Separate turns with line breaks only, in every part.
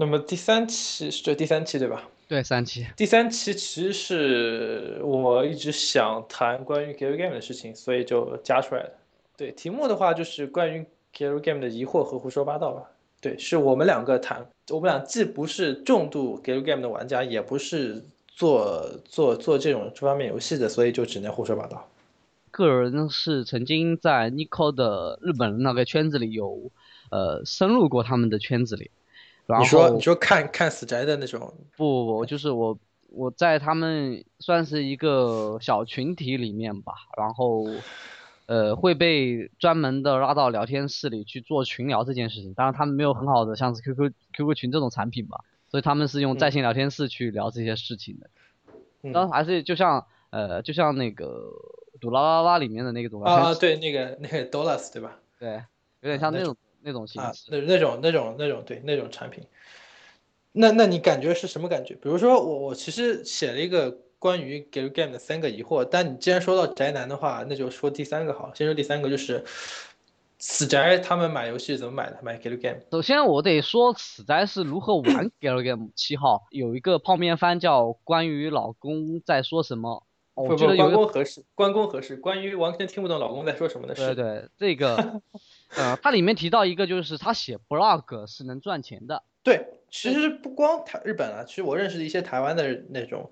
那么第三期是这第三期对吧？
对，三期。
第三期其实是我一直想谈关于 Galgame 的事情，所以就加出来的。对，题目的话就是关于 Galgame 的疑惑和胡说八道吧。对，是我们两个谈，我们俩既不是重度 Galgame 的玩家，也不是做做做这种这方面游戏的，所以就只能胡说八道。
个人是曾经在 Nico 的日本那个圈子里有，呃，深入过他们的圈子里。
你说你说看看死宅的那种？
不不不，就是我我在他们算是一个小群体里面吧，然后呃会被专门的拉到聊天室里去做群聊这件事情。当然他们没有很好的像是 QQ QQ 群这种产品吧，所以他们是用在线聊天室去聊这些事情的。当然还是就像呃就像那个赌啦啦啦里面的那个赌
啊对那个那个 Dollars 对吧？
对，有点像那种。那种形式，
那那种那种那种对那种产品，那那你感觉是什么感觉？比如说我我其实写了一个关于 Galgame 的三个疑惑，但你既然说到宅男的话，那就说第三个好。先说第三个，就是死宅他们买游戏怎么买的？买 Galgame。
首先我得说死宅是如何玩 Galgame 七号，有一个泡面番叫关于老公在说什么。我觉得
关公合适？关公合适？关于完全听不懂老公在说什么的
事。对对，这个。呃，它里面提到一个，就是他写 blog 是能赚钱的。
对，其实不光台日本啊，其实我认识的一些台湾的那种，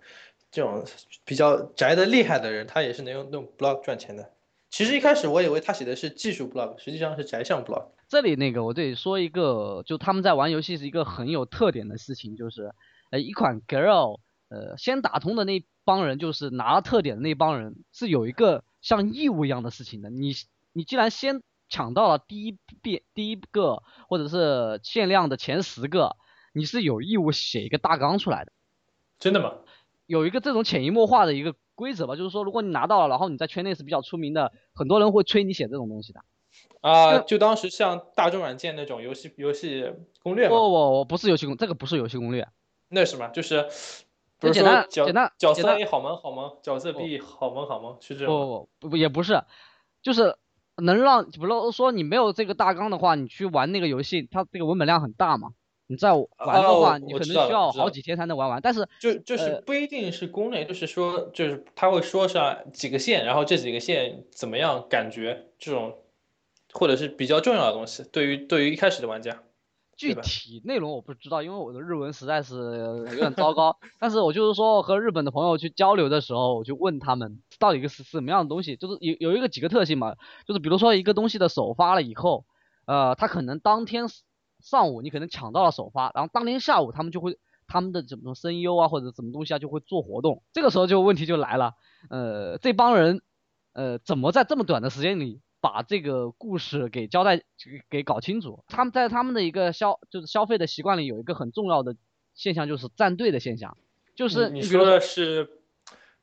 这种比较宅的厉害的人，他也是能用用 blog 赚钱的。其实一开始我以为他写的是技术 blog，实际上是宅向 blog。
这里那个我得说一个，就他们在玩游戏是一个很有特点的事情，就是，呃，一款 girl，呃，先打通的那帮人，就是拿了特点的那帮人，是有一个像义务一样的事情的。你你既然先抢到了第一遍第一个或者是限量的前十个，你是有义务写一个大纲出来的。
真的吗？
有一个这种潜移默化的一个规则吧，就是说如果你拿到了，然后你在圈内是比较出名的，很多人会催你写这种东西的。
啊，就当时像大众软件那种游戏游戏攻略吗？
不不，不是游戏攻，这个不是游戏攻略。
那什么？就是，
很简单，简单，
角色 A 好萌好萌，角色 B 好萌好萌，是这
种。不不不，也不是，就是。能让，比如说你没有这个大纲的话，你去玩那个游戏，它这个文本量很大嘛。你在玩的话，你可能需要好几天才能玩完。但是
就就是不一定是攻略，就是说就是他会说上几个线，然后这几个线怎么样感觉这种，或者是比较重要的东西，对于对于一开始的玩家。
具体内容我不知道，因为我的日文实在是有点糟糕。但是我就是说和日本的朋友去交流的时候，我就问他们到底是什么样的东西，就是有有一个几个特性嘛，就是比如说一个东西的首发了以后，呃，他可能当天上午你可能抢到了首发，然后当天下午他们就会他们的怎么声优啊或者什么东西啊就会做活动，这个时候就问题就来了，呃，这帮人呃怎么在这么短的时间里？把这个故事给交代给搞清楚。他们在他们的一个消就是消费的习惯里有一个很重要的现象，就是站队的现象。就是
你说的是，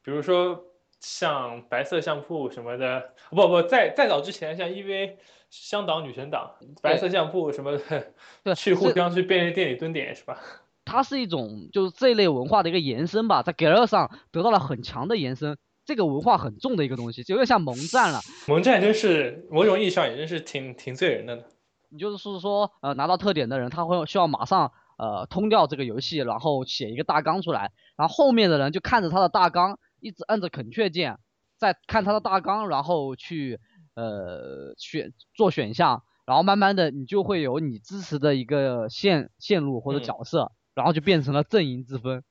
比如说像白色相扑什么的，不不，在再早之前，像 EVA 香港女神党、白色相扑什么的，去互相去便利店里蹲点是吧？
它是一种就是这一类文化的一个延伸吧，在 g a l 上得到了很强的延伸。这个文化很重的一个东西，就有点像盟战了。
盟战真是某种意义上也真是挺挺醉人的呢。
你就是说，呃，拿到特点的人，他会需要马上呃通掉这个游戏，然后写一个大纲出来，然后后面的人就看着他的大纲，一直按着孔雀键，再看他的大纲，然后去呃选做选项，然后慢慢的你就会有你支持的一个线线路或者角色，然后就变成了阵营之分。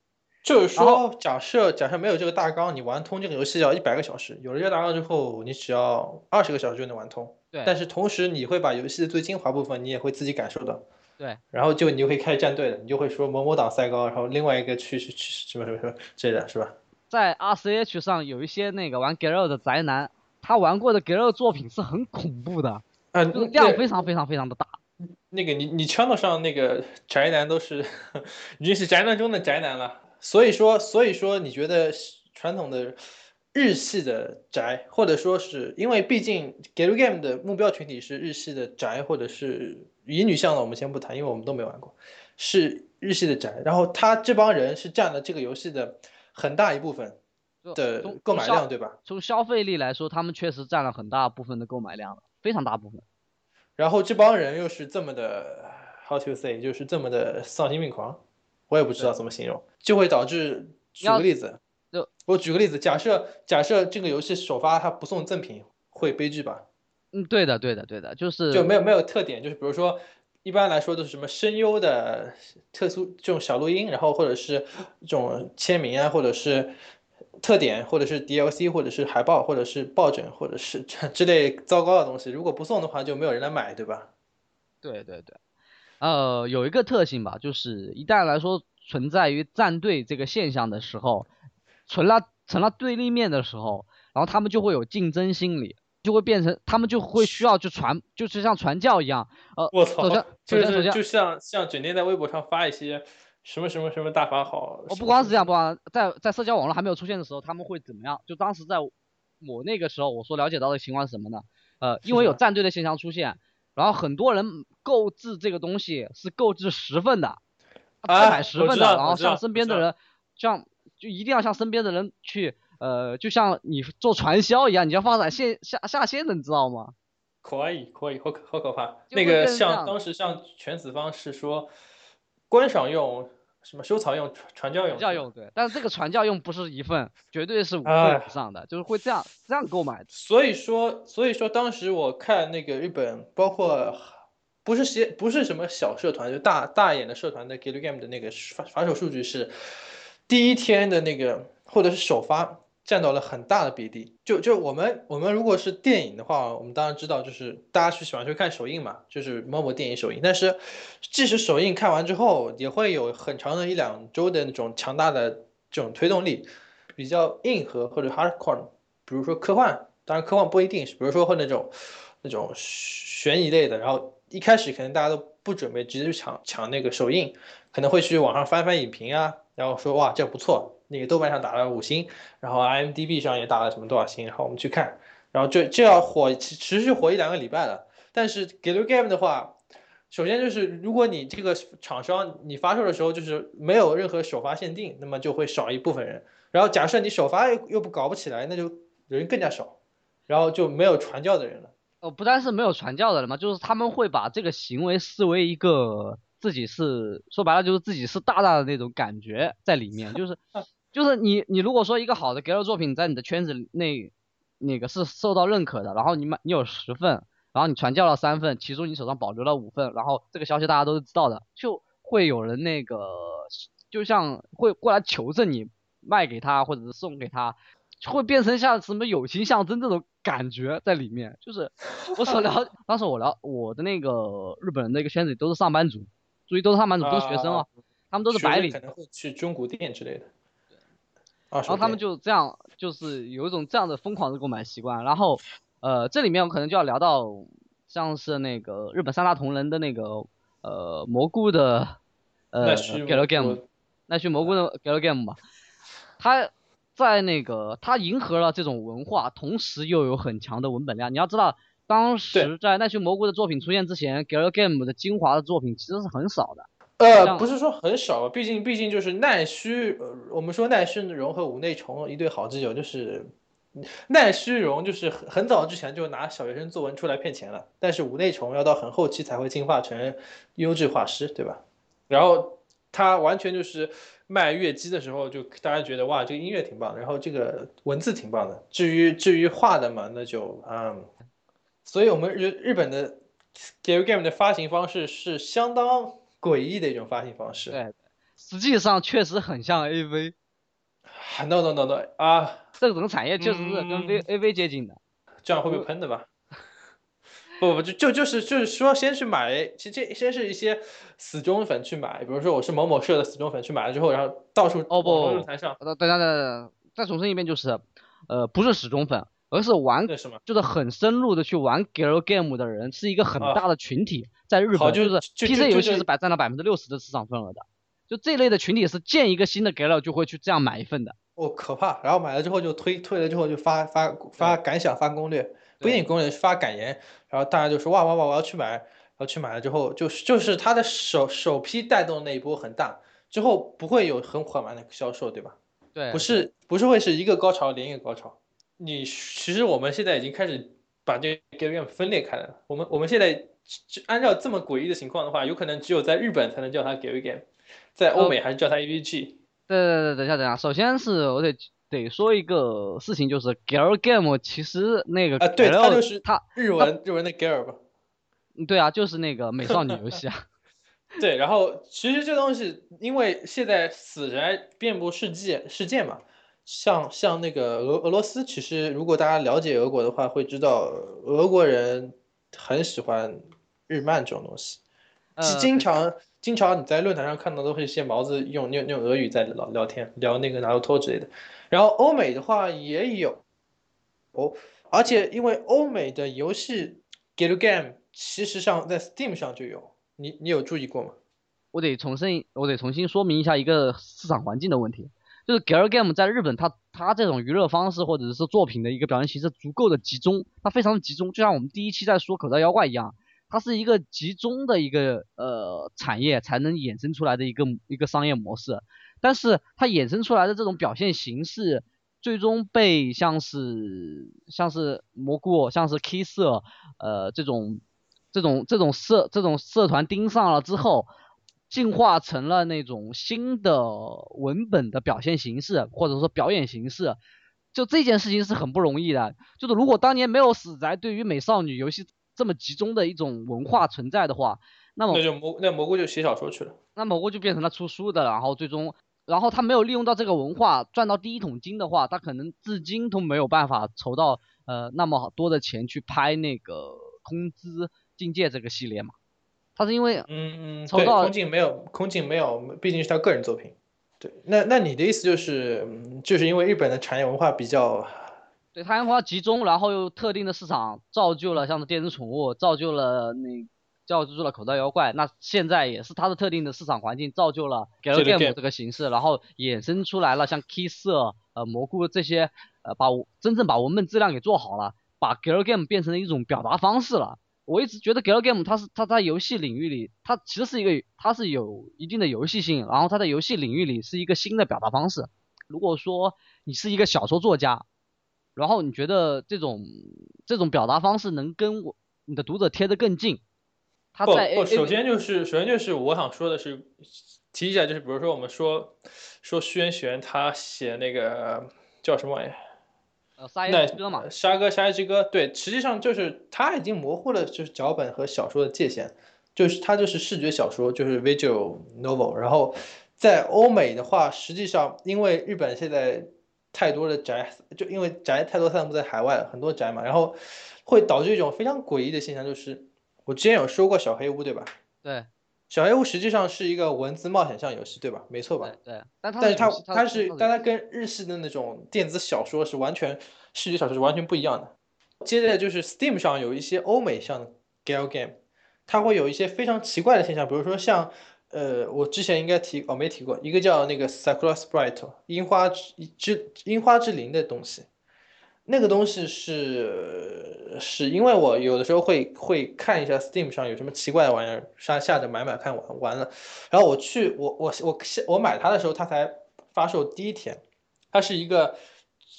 就是说，假设假设没有这个大纲，你玩通这个游戏要一百个小时；有了这个大纲之后，你只要二十个小时就能玩通。
对。
但是同时，你会把游戏的最精华部分，你也会自己感受到。
对。
然后就你就会开始站队了，你就会说某某党赛高，然后另外一个去去去什么什么什么之类的是吧？
在 R C H 上有一些那个玩 g a r o 的宅男，他玩过的 g a r o 作品是很恐怖的，
嗯，
量非常非常非常的大。
那个你你圈子上那个宅男都是 已经是宅男中的宅男了。所以说，所以说，你觉得传统的日系的宅，或者说是因为毕竟 Galgame 的目标群体是日系的宅，或者是乙女向的，我们先不谈，因为我们都没玩过，是日系的宅。然后他这帮人是占了这个游戏的很大一部分的购买量，对吧？
从消费力来说，他们确实占了很大部分的购买量，非常大部分。
然后这帮人又是这么的 how to say，就是这么的丧心病狂，我也不知道怎么形容，就会导致。举个例子，
就
我举个例子，假设假设这个游戏首发它不送赠品，会悲剧吧？
嗯，对的，对的，对的，就是
就没有没有特点，就是比如说一般来说都是什么声优的特殊这种小录音，然后或者是这种签名啊，或者是特点，或者是 DLC，或者是海报，或者是抱枕，或者是 之类糟糕的东西，如果不送的话，就没有人来买，对吧？
对对对，呃，有一个特性吧，就是一旦来说。存在于站队这个现象的时候，成了成了对立面的时候，然后他们就会有竞争心理，就会变成他们就会需要去传，就是像传教一样。呃，
我操，
就是
就像像整天在微博上发一些什么什么什么大法好。
我不光是这样，不光在在社交网络还没有出现的时候，他们会怎么样？就当时在我那个时候，我所了解到的情况是什么呢？呃，因为有站队的现象出现，然后很多人购置这个东西是购置十份的。
啊，
买十份的，然后向身边的人，像就一定要向身边的人去，呃，就像你做传销一样，你要发展线下下线的，你知道吗？
可以，可以，好可好可怕。那个像当时像全子方是说观赏用，什么收藏用、传教用。
传教用对，但是这个传教用不是一份，绝对是五份以上的，就是会这样这样购买。
所以说，所以说当时我看那个日本，包括。不是些不是什么小社团，就大大一点的社团的 g a l Game 的那个反反手数据是，第一天的那个或者是首发占到了很大的比例。就就我们我们如果是电影的话，我们当然知道，就是大家去喜欢去看首映嘛，就是某某电影首映。但是即使首映看完之后，也会有很长的一两周的那种强大的这种推动力，比较硬核或者 hardcore，比如说科幻，当然科幻不一定是，比如说或那种那种悬疑类的，然后。一开始可能大家都不准备直接去抢抢那个首映，可能会去网上翻翻影评啊，然后说哇这不错，那个豆瓣上打了五星，然后 IMDB 上也打了什么多少星，然后我们去看，然后就就要火持续火一两个礼拜了。但是 g a l Game 的话，首先就是如果你这个厂商你发售的时候就是没有任何首发限定，那么就会少一部分人。然后假设你首发又又不搞不起来，那就人更加少，然后就没有传教的人了。
哦，不但是没有传教的人嘛，就是他们会把这个行为视为一个自己是说白了就是自己是大大的那种感觉在里面，就是就是你你如果说一个好的 g a l 作品在你的圈子内那个是受到认可的，然后你买你有十份，然后你传教了三份，其中你手上保留了五份，然后这个消息大家都是知道的，就会有人那个就像会过来求证你卖给他或者是送给他。会变成像什么友情象征这种感觉在里面，就是我所了，当时我聊我的那个日本人的一个圈子里都是上班族，注意都是上班族，不是学生啊，他们都是白领，
可能会去中古店之类的。
然后他们就这样，就是有一种这样的疯狂的购买习惯。然后，呃，这里面我可能就要聊到像是那个日本三大同人的那个呃蘑菇的呃 Galgame，奈须蘑菇的 Galgame 吧，他。在那个，它迎合了这种文化，同时又有很强的文本量。你要知道，当时在奈须蘑菇的作品出现之前，Gal Game 的精华的作品其实是很少的。
呃，不是说很少，毕竟毕竟就是奈须，我们说奈须荣和五内虫一对好基友，就是奈须荣就是很很早之前就拿小学生作文出来骗钱了，但是五内虫要到很后期才会进化成优质画师，对吧？然后他完全就是。卖乐姬的时候，就大家觉得哇，这个音乐挺棒，然后这个文字挺棒的。至于至于画的嘛，那就嗯，所以我们日日本的 Game Game 的发行方式是相当诡异的一种发行方式。
对，实际上确实很像 AV。
No No No No 啊，
这种产业确实是跟 V AV 接近的。
这样会被喷的吧？不不就就就是就是说，先去买，其实这先是一些死忠粉去买，比如说我是某某社的死忠粉去买了之后，然后到处
哦不
论坛上，
等等等等，再重申一遍，就是，呃，不是死忠粉，而是玩，就是很深入的去玩 girl game 的人，是一个很大的群体，在日本
就
是 PC 游戏是百占了百分之六十的市场份额的，就这类的群体是见一个新的 girl 就会去这样买一份的，
哦可怕，然后买了之后就推推了之后就发发发感想发攻略。不一定攻略发感言，然后大家就说哇哇哇，我要去买，然后去买了之后，就是就是他的首首批带动那一波很大，之后不会有很缓慢的销售，对吧？
对，
不是不是会是一个高潮连一个高潮。你其实我们现在已经开始把这个 game 分裂开来了。我们我们现在就按照这么诡异的情况的话，有可能只有在日本才能叫它 Gary Game，在欧美还是叫它 AVG。
对对对，等一下等一下，首先是我得得说一个事情，就是 Gary Game 其实那个
啊，对，
它
就是
它
日文日文的 Gary 吧？
对啊，就是那个美少女游戏啊。
对，然后其实这东西，因为现在死宅遍布世界世界嘛，像像那个俄俄罗斯，其实如果大家了解俄国的话，会知道俄国人很喜欢日漫这种东西，经经常经常你在论坛上看到都会一些毛子用用用俄语在聊聊天，聊那个拿托之类的。然后欧美的话也有，哦，而且因为欧美的游戏 get game 其实上在 Steam 上就有。你你有注意过吗？
我得重申，我得重新说明一下一个市场环境的问题，就是 gal game 在日本，它它这种娱乐方式或者是作品的一个表现形式足够的集中，它非常的集中，就像我们第一期在说口袋妖怪一样，它是一个集中的一个呃产业才能衍生出来的一个一个商业模式，但是它衍生出来的这种表现形式，最终被像是像是蘑菇，像是 Kiss，呃这种。这种这种社这种社团盯上了之后，进化成了那种新的文本的表现形式，或者说表演形式，就这件事情是很不容易的。就是如果当年没有死宅对于美少女游戏这么集中的一种文化存在的话，那么
那就蘑那蘑菇就写小说去了，
那蘑菇就变成了出书的，然后最终，然后他没有利用到这个文化赚到第一桶金的话，他可能至今都没有办法筹到呃那么多的钱去拍那个空资。境界这个系列嘛，他是因为
嗯嗯，对，空镜没有空镜没有，毕竟是他个人作品。对，那那你的意思就是，就是因为日本的产业文化比较，
对，产业文化集中，然后又特定的市场造就了像是电子宠物，造就了那造就了口袋妖怪。那现在也是它的特定的市场环境造就了 game 这个形式，然后衍生出来了像 Kiss 呃蘑菇这些呃把真正把文本质量给做好了，把 galgame 变成了一种表达方式了。我一直觉得 gal game 它是它在游戏领域里，它其实是一个它是有一定的游戏性，然后它在游戏领域里是一个新的表达方式。如果说你是一个小说作家，然后你觉得这种这种表达方式能跟我你的读者贴得更近，他在
不首先就是首先就是我想说的是提一下，就是比如说我们说说轩辕他写那个叫什么玩意？
呃，沙耶之歌嘛，
沙哥，沙耶之歌，对，实际上就是他已经模糊了，就是脚本和小说的界限，就是他就是视觉小说，就是 visual novel。然后在欧美的话，实际上因为日本现在太多的宅，就因为宅太多散布在海外，很多宅嘛，然后会导致一种非常诡异的现象，就是我之前有说过小黑屋，对吧？
对。
小黑屋实际上是一个文字冒险向游戏，对吧？没错吧？
对，
但
是
它它是，但它跟日系的那种电子小说是完全视觉小说是完全不一样的。接着就是 Steam 上有一些欧美向的 gal game，它会有一些非常奇怪的现象，比如说像呃，我之前应该提哦没提过一个叫那个 Sakura Sprite 樱花之樱花之灵的东西。那个东西是是因为我有的时候会会看一下 Steam 上有什么奇怪的玩意儿，下下着买买看完完了，然后我去我我我我买它的时候，它才发售第一天，它是一个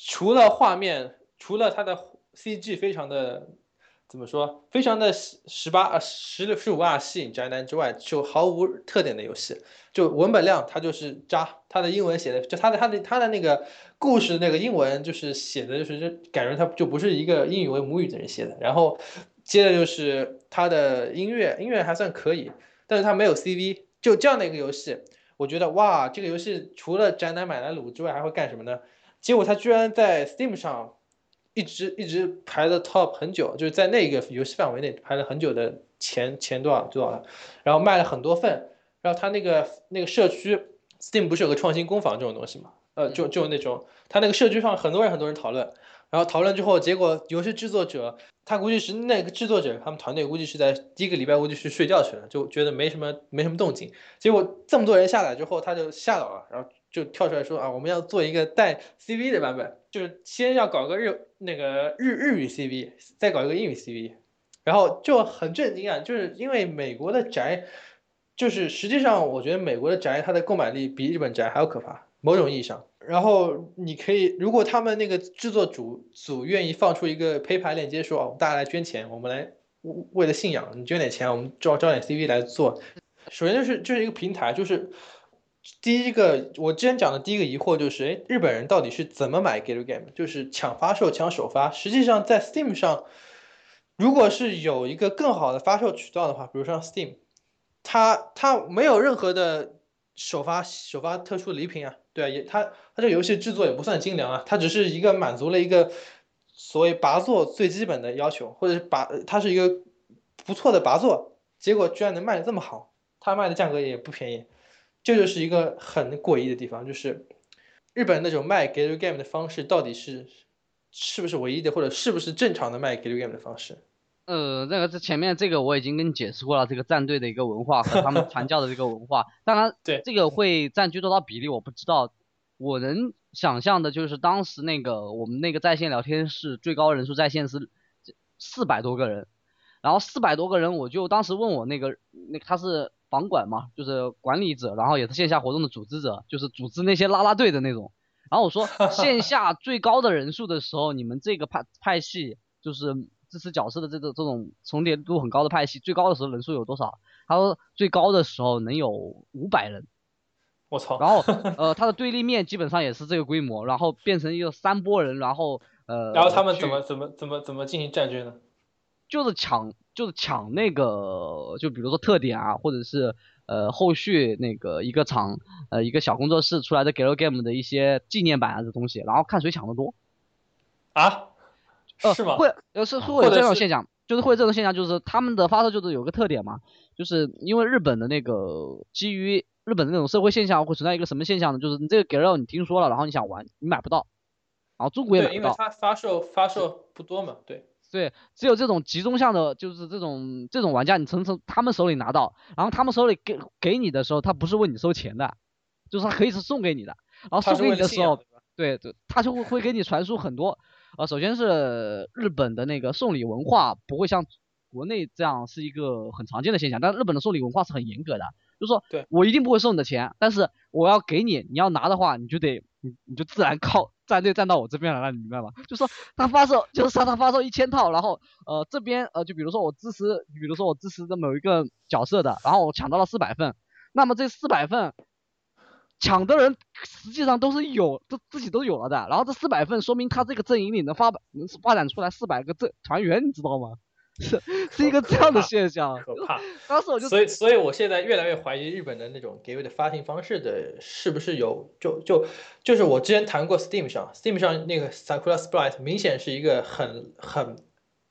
除了画面，除了它的 CG 非常的。怎么说？非常的十八啊十六十五啊吸引宅男之外，就毫无特点的游戏。就文本量，它就是渣。它的英文写的，就它的它的它的那个故事那个英文，就是写的就是感觉它就不是一个英语为母语的人写的。然后接着就是它的音乐，音乐还算可以，但是它没有 CV。就这样的一个游戏，我觉得哇，这个游戏除了宅男买来撸之外，还会干什么呢？结果它居然在 Steam 上。一直一直排的 top 很久，就是在那个游戏范围内排了很久的前前多少多少了，然后卖了很多份，然后他那个那个社区 Steam 不是有个创新工坊这种东西嘛？呃，就就那种他那个社区上很多人很多人讨论，然后讨论之后，结果游戏制作者他估计是那个制作者他们团队估计是在第一个礼拜估计是睡觉去了，就觉得没什么没什么动静，结果这么多人下来之后他就吓到了，然后。就跳出来说啊，我们要做一个带 CV 的版本，就是先要搞个日那个日日语 CV，再搞一个英语 CV，然后就很震惊啊，就是因为美国的宅，就是实际上我觉得美国的宅它的购买力比日本宅还要可怕，某种意义上。然后你可以，如果他们那个制作组组愿意放出一个 PayPal 链接，说哦，大家来捐钱，我们来为了信仰，你捐点钱，我们招招点 CV 来做。首先就是就是一个平台，就是第一个我之前讲的第一个疑惑就是，哎，日本人到底是怎么买 Galgame？a e 就是抢发售、抢首发。实际上在 Steam 上，如果是有一个更好的发售渠道的话，比如像 Steam，它它没有任何的首发首发特殊礼品啊，对啊，也它它这个游戏制作也不算精良啊，它只是一个满足了一个。所谓拔座最基本的要求，或者是拔，它是一个不错的拔座，结果居然能卖的这么好，它卖的价格也不便宜，这就是一个很诡异的地方，就是日本那种卖 Galgame a e 的方式到底是是不是唯一的，或者是不是正常的卖 Galgame a e 的方式？
呃，那个这前面这个我已经跟你解释过了，这个战队的一个文化和他们传教的这个文化，当然
对
这个会占据多少比例我不知道，我能。想象的就是当时那个我们那个在线聊天室最高人数在线是四百多个人，然后四百多个人，我就当时问我那个那他是房管嘛，就是管理者，然后也是线下活动的组织者，就是组织那些拉拉队的那种。然后我说 线下最高的人数的时候，你们这个派派系就是支持角色的这个这种重叠度很高的派系，最高的时候人数有多少？他说最高的时候能有五百人。
我操！
然后，呃，他的对立面基本上也是这个规模，然后变成一个三波人，然后，呃，
然后他们怎么怎么怎么怎么进行战局呢？
就是抢，就是抢那个，就比如说特点啊，或者是呃后续那个一个厂，呃一个小工作室出来的 Galgame 的一些纪念版啊这东西，然后看谁抢的多。
啊？是吗？
会，呃是会有这种现象，就是会有这种现象，就是他们的发售就是有个特点嘛，就是因为日本的那个基于。日本的那种社会现象会存在一个什么现象呢？就是你这个 g a r 你听说了，然后你想玩，你买不到，然后中国也买不
到。因为它发售发售不多嘛，对。
对，只有这种集中向的，就是这种这种玩家，你从从他们手里拿到，然后他们手里给给你的时候，他不是问你收钱的，就是他可以是送给你的，然后送给你的时候，对对，他就会会给你传输很多。呃，首先是日本的那个送礼文化不会像国内这样是一个很常见的现象，但日本的送礼文化是很严格的。就说，
对
我一定不会收你的钱，但是我要给你，你要拿的话，你就得，你你就自然靠站队站到我这边来了，你明白吗？就说他发售，就是他他发售一千套，然后呃这边呃就比如说我支持，比如说我支持的某一个角色的，然后我抢到了四百份，那么这四百份抢的人实际上都是有，都自己都有了的，然后这四百份说明他这个阵营里能发能发展出来四百个阵团员，你知道吗？是 是一个这样的现象，
可怕。
当时我就
所以所以我现在越来越怀疑日本的那种给位的发行方式的是不是有就就就是我之前谈过 Steam 上 Steam 上那个 Sakura Sprite 明显是一个很很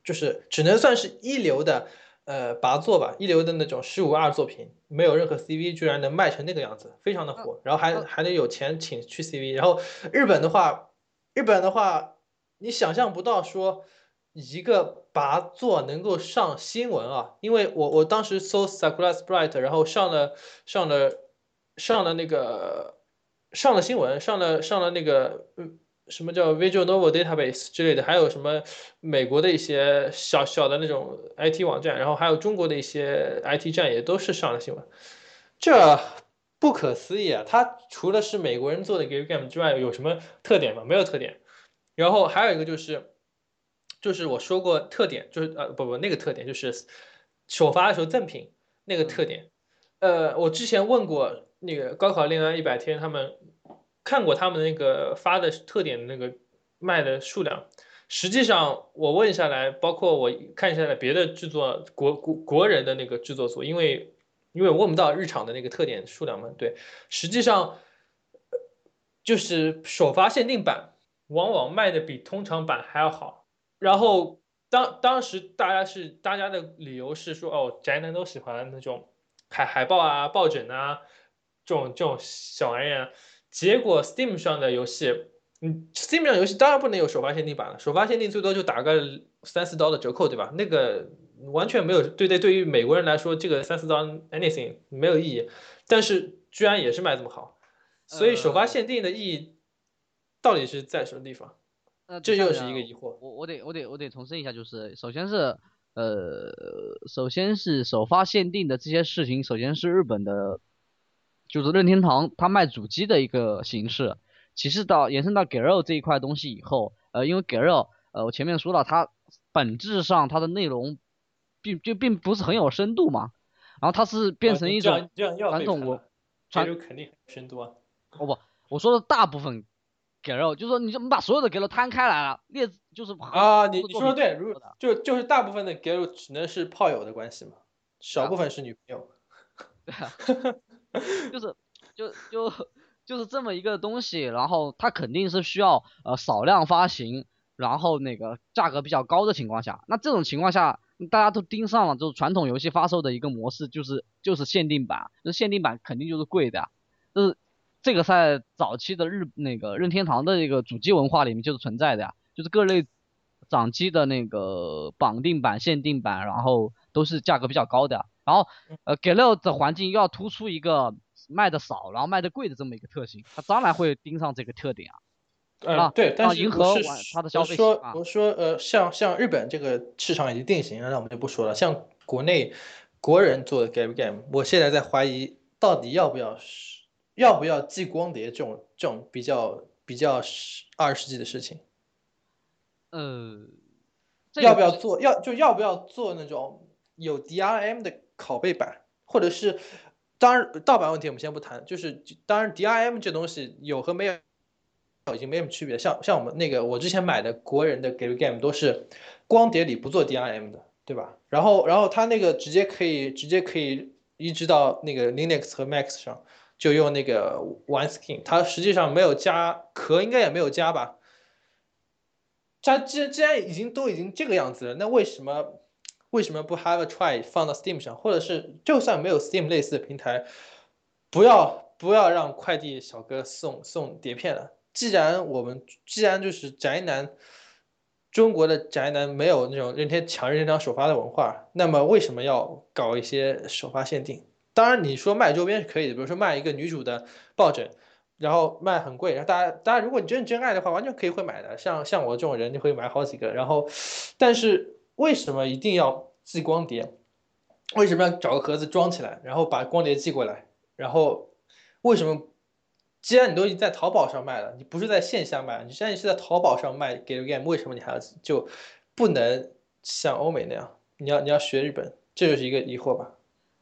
就是只能算是一流的呃拔座吧，一流的那种十五二作品，没有任何 CV 居然能卖成那个样子，非常的火，然后还还能有钱请去 CV，然后日本的话日本的话你想象不到说。一个拔座能够上新闻啊，因为我我当时搜 Sakura Sprite，然后上了上了上了那个上了新闻，上了上了那个嗯什么叫 Visual Novel Database 之类的，还有什么美国的一些小小的那种 IT 网站，然后还有中国的一些 IT 站也都是上了新闻，这不可思议啊！它除了是美国人做的 Game 之外，有什么特点吗？没有特点。然后还有一个就是。就是我说过特点，就是呃不不那个特点就是首发的时候赠品那个特点，呃我之前问过那个高考恋爱一百天，他们看过他们那个发的特点那个卖的数量，实际上我问下来，包括我看下来别的制作国国国人的那个制作组，因为因为我问不到日常的那个特点数量嘛，对，实际上就是首发限定版往往卖的比通常版还要好。然后当当时大家是大家的理由是说哦宅男都喜欢那种海海报啊抱枕啊这种这种小玩意儿，结果 Steam 上的游戏，嗯 Steam 上游戏当然不能有首发限定版了，首发限定最多就打个三四刀的折扣对吧？那个完全没有对对对于美国人来说这个三四刀 anything 没有意义，但是居然也是卖这么好，所以首发限定的意义到底是在什么地方？
那
这又是一个疑惑。
我我得我得我得重申一下，就是首先是呃，首先是首发限定的这些事情，首先是日本的，就是任天堂它卖主机的一个形式。其次到延伸到 g a r o 这一块东西以后，呃，因为 g a r o 呃，我前面说了，它本质上它的内容并就并不是很有深度嘛。然后它是变成一种传统
文，
传
统肯定很深度啊。
哦不，我说的大部分给肉，就是说你就把所有的给肉摊开来了，列就是
啊，你你说的对，如就就是大部分的给肉只能是炮友的关系嘛，少部分是女朋友。
对啊，就是就就就是这么一个东西，然后它肯定是需要呃少量发行，然后那个价格比较高的情况下，那这种情况下大家都盯上了，就是传统游戏发售的一个模式，就是就是限定版，那限定版肯定就是贵的，就是这个在早期的日那个任天堂的这个主机文化里面就是存在的呀，就是各类掌机的那个绑定版、限定版，然后都是价格比较高的。然后，呃，给六的环境又要突出一个卖的少，然后卖的贵的这么一个特性，它当然会盯上这个特点啊。
嗯，对，但是
迎合它的消费
说，我说，呃，像像日本这个市场已经定型了，那我们就不说了。像国内国人做的 game game，我现在在怀疑到底要不要要不要寄光碟这种这种比较比较二十世纪的事情。
呃，
要不要做？要就要不要做那种有 DRM 的？拷贝版，或者是，当然盗版问题我们先不谈，就是当然 DRM 这东西有和没有已经没什么区别。像像我们那个我之前买的国人的 Game 都是光碟里不做 DRM 的，对吧？然后然后它那个直接可以直接可以移植到那个 Linux 和 Mac 上，就用那个 OneSkin，它实际上没有加壳，应该也没有加吧？它既然既然已经都已经这个样子了，那为什么？为什么不 have a try 放到 Steam 上，或者是就算没有 Steam 类似的平台，不要不要让快递小哥送送碟片了。既然我们既然就是宅男，中国的宅男没有那种任天抢任天堂首发的文化，那么为什么要搞一些首发限定？当然你说卖周边是可以的，比如说卖一个女主的抱枕，然后卖很贵，然后大家大家如果你真是真爱的话，完全可以会买的。像像我这种人就会买好几个，然后但是。为什么一定要寄光碟？为什么要找个盒子装起来，然后把光碟寄过来？然后为什么？既然你都已经在淘宝上卖了，你不是在线下卖，你现在是在淘宝上卖 game，为什么你还要就不能像欧美那样？你要你要学日本，这就是一个疑惑吧？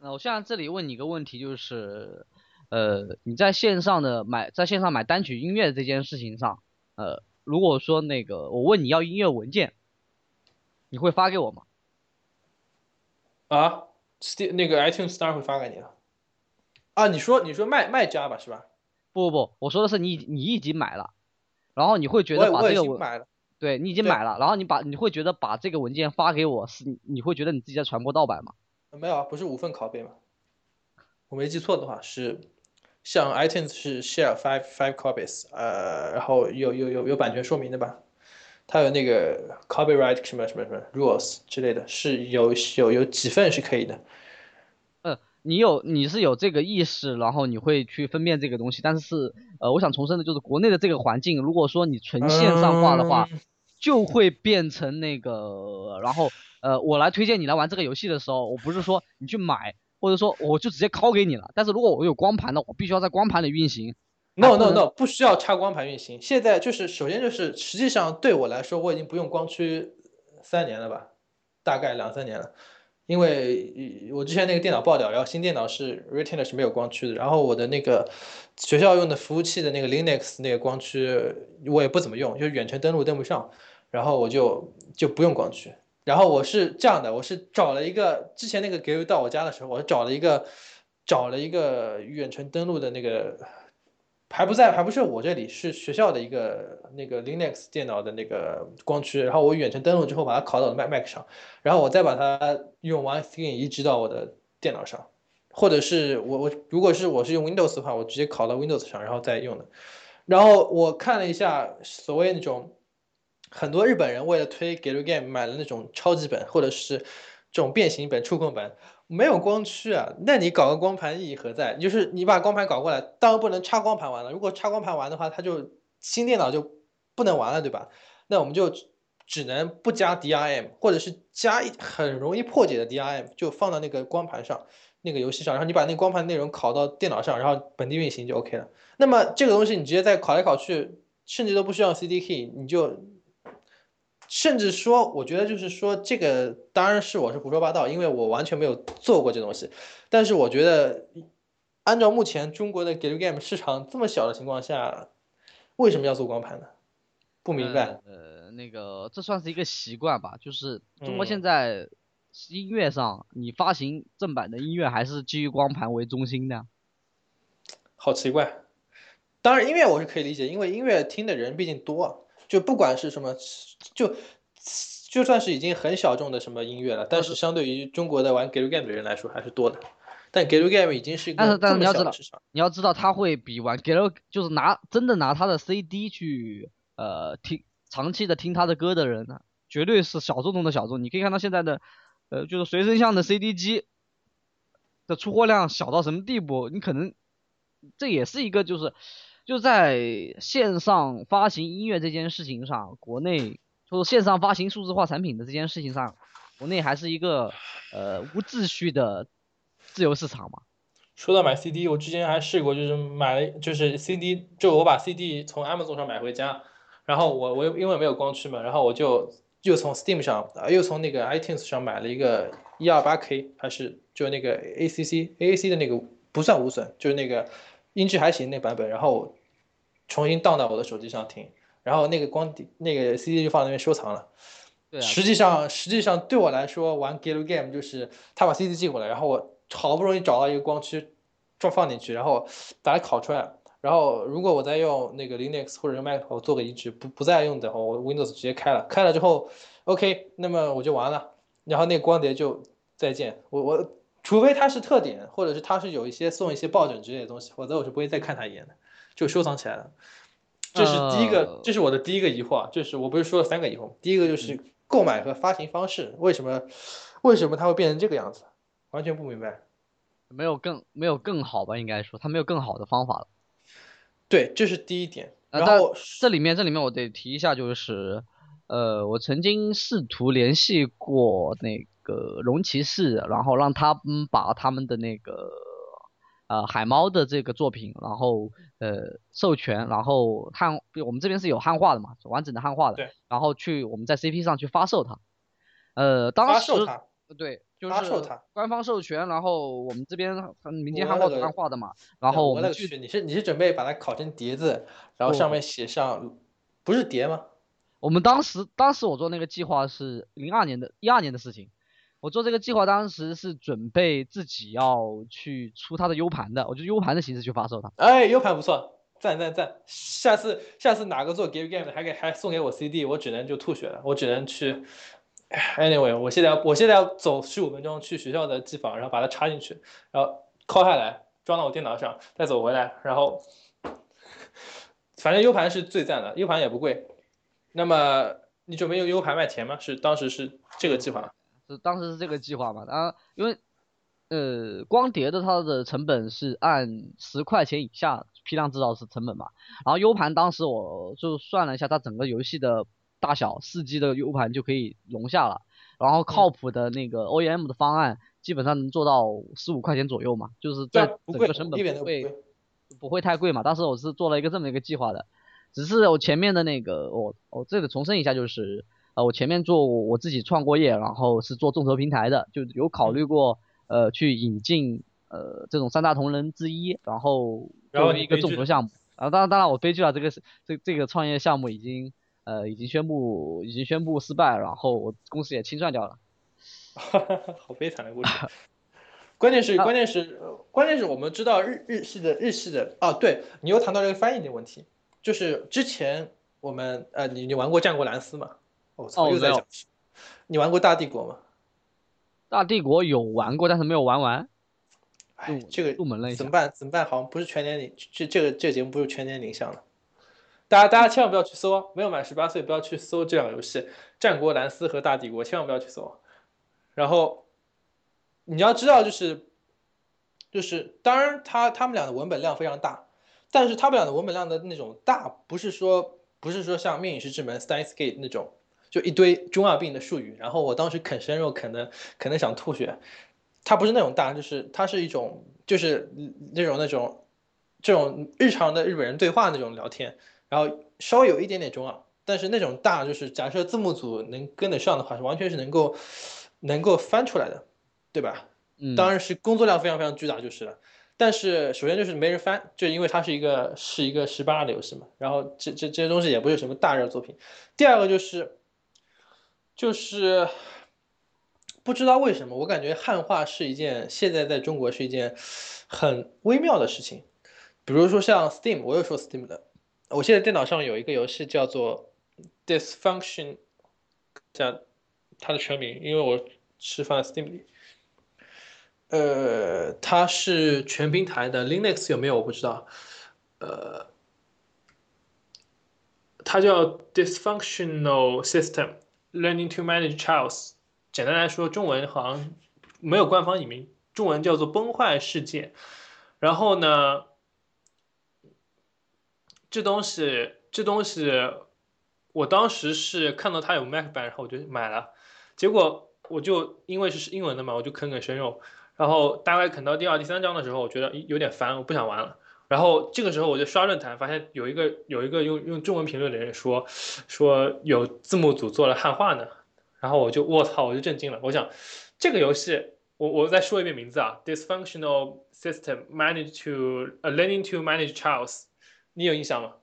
那我现在这里问你一个问题，就是，呃，你在线上的买，在线上买单曲音乐这件事情上，呃，如果说那个我问你要音乐文件。你会发给我吗？
啊，St 那个 iTunes 当然会发给你了。啊，你说你说卖卖家吧是吧？
不不不，我说的是你你已经买了，然后你会觉得把这个文对你已经买了，然后你把你会觉得把这个文件发给我是你会觉得你自己在传播盗版吗？
没有啊，不是五份拷贝吗？我没记错的话是，像 iTunes 是 share five five copies，呃，然后有有有有版权说明的吧？它有那个 copyright 什么什么什么 rules 之类的，是有有有几份是可以的。
呃，你有你是有这个意识，然后你会去分辨这个东西。但是呃，我想重申的就是国内的这个环境，如果说你纯线上化的话，就会变成那个。然后呃，我来推荐你来玩这个游戏的时候，我不是说你去买，或者说我就直接拷给你了。但是如果我有光盘的，我必须要在光盘里运行。
No no no，不需要插光盘运行。现在就是首先就是，实际上对我来说，我已经不用光驱三年了吧，大概两三年了。因为我之前那个电脑爆掉，然后新电脑是 Retina 是没有光驱的。然后我的那个学校用的服务器的那个 Linux 那个光驱我也不怎么用，就远程登录登不上，然后我就就不用光驱。然后我是这样的，我是找了一个之前那个给到我家的时候，我找了一个找了一个远程登录的那个。还不在，还不是我这里，是学校的一个那个 Linux 电脑的那个光驱，然后我远程登录之后把它拷到了 Mac Mac 上，然后我再把它用 OneSkin 移植到我的电脑上，或者是我我如果是我是用 Windows 的话，我直接拷到 Windows 上，然后再用的。然后我看了一下，所谓那种很多日本人为了推 g a m Game 买了那种超级本，或者是这种变形本、触控本。没有光驱啊，那你搞个光盘意义何在？就是你把光盘搞过来，当然不能插光盘玩了。如果插光盘玩的话，它就新电脑就不能玩了，对吧？那我们就只能不加 DRM，或者是加一很容易破解的 DRM，就放到那个光盘上，那个游戏上，然后你把那光盘内容拷到电脑上，然后本地运行就 OK 了。那么这个东西你直接再拷来拷去，甚至都不需要 CD key，你就。甚至说，我觉得就是说，这个当然是我是胡说八道，因为我完全没有做过这东西。但是我觉得，按照目前中国的 game 市场这么小的情况下，为什么要做光盘呢？不明白。
呃，那个这算是一个习惯吧，就是中国
嗯
现在音乐上，你发行正版的音乐还是基于光盘为中心的。
好奇怪。当然，音乐我是可以理解，因为音乐听的人毕竟多啊，就不管是什么，就就算是已经很小众的什么音乐了，但是相对于中国的玩 g a game 的人来说还是多的。但 g a game 已经是一个但是
但是你要知道你要知道，他会比玩 g a 就是拿真的拿他的 CD 去呃听长期的听他的歌的人呢，绝对是小众中的小众。你可以看到现在的呃就是随身像的 CD 机的出货量小到什么地步，你可能这也是一个就是就在线上发行音乐这件事情上，国内就是线上发行数字化产品的这件事情上，国内还是一个呃无秩序的自由市场嘛。
说到买 CD，我之前还试过，就是买了，就是 CD，就我把 CD 从 Amazon 上买回家，然后我我因为没有光驱嘛，然后我就又从 Steam 上，又从那个 iTunes 上买了一个 128K，还是就那个 ACC AAC 的那个不算无损，就是那个音质还行那版本，然后重新荡到我的手机上听，然后那个光碟那个 CD 就放在那边收藏了。
对啊，
实际上，实际上对我来说，玩 Galo Game 就是他把 CD 寄过来，然后我好不容易找到一个光驱，装放进去，然后把它拷出来。然后如果我再用那个 Linux 或者用 Mac 我做个移植，不不再用的话，我 Windows 直接开了，开了之后，OK，那么我就完了。然后那个光碟就再见。我我除非它是特点，或者是它是有一些送一些抱枕之类的东西，否则我是不会再看它一眼的，就收藏起来了。这是第一个
呃，
这是我的第一个疑惑啊，就是我不是说了三个疑惑吗？第一个就是购买和发行方式，为什么为什么它会变成这个样子？完全不明白。
没有更没有更好吧，应该说它没有更好的方法了。
对，这是第一点。然后
这里面这里面我得提一下，就是呃，我曾经试图联系过那个龙骑士，然后让他们把他们的那个呃海猫的这个作品，然后呃授权，然后汉我们这边是有汉化的嘛，完整的汉化的
对，
然后去我们在 CP 上去发售它。呃，当时对，就是
发售它
官方授权，然后我们这边民间汉化组汉化的嘛，然后我们去，
你是你是准备把它烤成碟子，然后上面写上不是碟吗？
我们当时当时我做那个计划是零二年的一二年的事情，我做这个计划当时是准备自己要去出它的 U 盘的，我就 U 盘的形式去发售它。
哎，U 盘不错，赞赞赞！下次下次哪个做 Game Game 的还给还送给我 CD，我只能就吐血了，我只能去。Anyway，我现在要我现在要走十五分钟去学校的机房，然后把它插进去，然后拷下来装到我电脑上，再走回来，然后反正 U 盘是最赞的，U 盘也不贵。那么你准备用 U 盘卖钱吗？是当时是这个计划。
是当时是这个计划嘛？当然，因为呃光碟的它的成本是按十块钱以下批量制造是成本嘛，然后 U 盘当时我就算了一下，它整个游戏的大小，四 G 的 U 盘就可以容下了，然后靠谱的那个 OEM 的方案基本上能做到十五块钱左右嘛，就是
对
在整个成，本会。不会太贵嘛。当时我是做了一个这么一个计划的，只是我前面的那个我我这个重申一下，就是呃我前面做我自己创过业，然后是做众筹平台的，就有考虑过呃去引进呃这种三大同仁之一，然后
然后
作为一个众筹项目。然后当然当然我悲剧了，这个是这这个创业项目已经呃已经宣布已经宣布失败，然后我公司也清算掉了。
好悲惨的故事。关键是，
啊
关键是，呃关键是我们知道日日系的日系的啊，对你又谈到这个翻译的问题，就是之前我们呃，你你玩过战国蓝斯吗？我操，
哦没有
又在讲，你玩过大帝国吗？
大帝国有玩过，但是没有玩完，入，
哎这个
入门了一下
怎么。办？怎么办？好像不是全年龄，这这个这个节目不是全年龄向的。大家大家千万不要去搜啊，没有满十八岁不要去搜这两个游戏，《战国蓝斯》和《大帝国》，千万不要去搜。然后你要知道，就是就是，当然他他们俩的文本量非常大，但是他们俩的文本量的那种大，不是说不是说像《命运石之门》（Steins Gate） 那种，就一堆中二病的术语，然后我当时啃生肉啃的啃的想吐血。它不是那种大，就是它是一种就是那种那种这种日常的日本人对话那种聊天，然后稍微有一点点中二，但是那种大就是假设字幕组能跟得上的话，是完全是能够能够翻出来的，对吧？
嗯，
当然是工作量非常非常巨大就是了。但是首先就是没人翻，就因为它是一个是一个十八的游戏嘛，然后这这这些东西也不是什么大热作品。第二个就是就是不知道为什么，我感觉汉化是一件现在在中国是一件很微妙的事情。比如说像 Steam，我又说 Steam 的，我现在电脑上有一个游戏叫做 Dysfunction，叫它的全名，因为我是放在 Steam 里。呃，它是全平台的，Linux 有没有我不知道。呃，它叫 Dysfunctional System Learning to Manage Chaos。简单来说，中文好像没有官方译名，中文叫做崩坏世界。然后呢，这东西，这东西，我当时是看到它有 Mac 版，然后我就买了。结果我就因为是英文的嘛，我就啃啃生肉。然后大概啃到第二、第三章的时候，我觉得有点烦，我不想玩了。然后这个时候我就刷论坛，发现有一个有一个用用中文评论的人说说有字幕组做了汉化呢。然后我就我操，我就震惊了。我想这个游戏，我我再说一遍名字啊，Dysfunctional System Manage to Learning to Manage Childs，你有印象吗？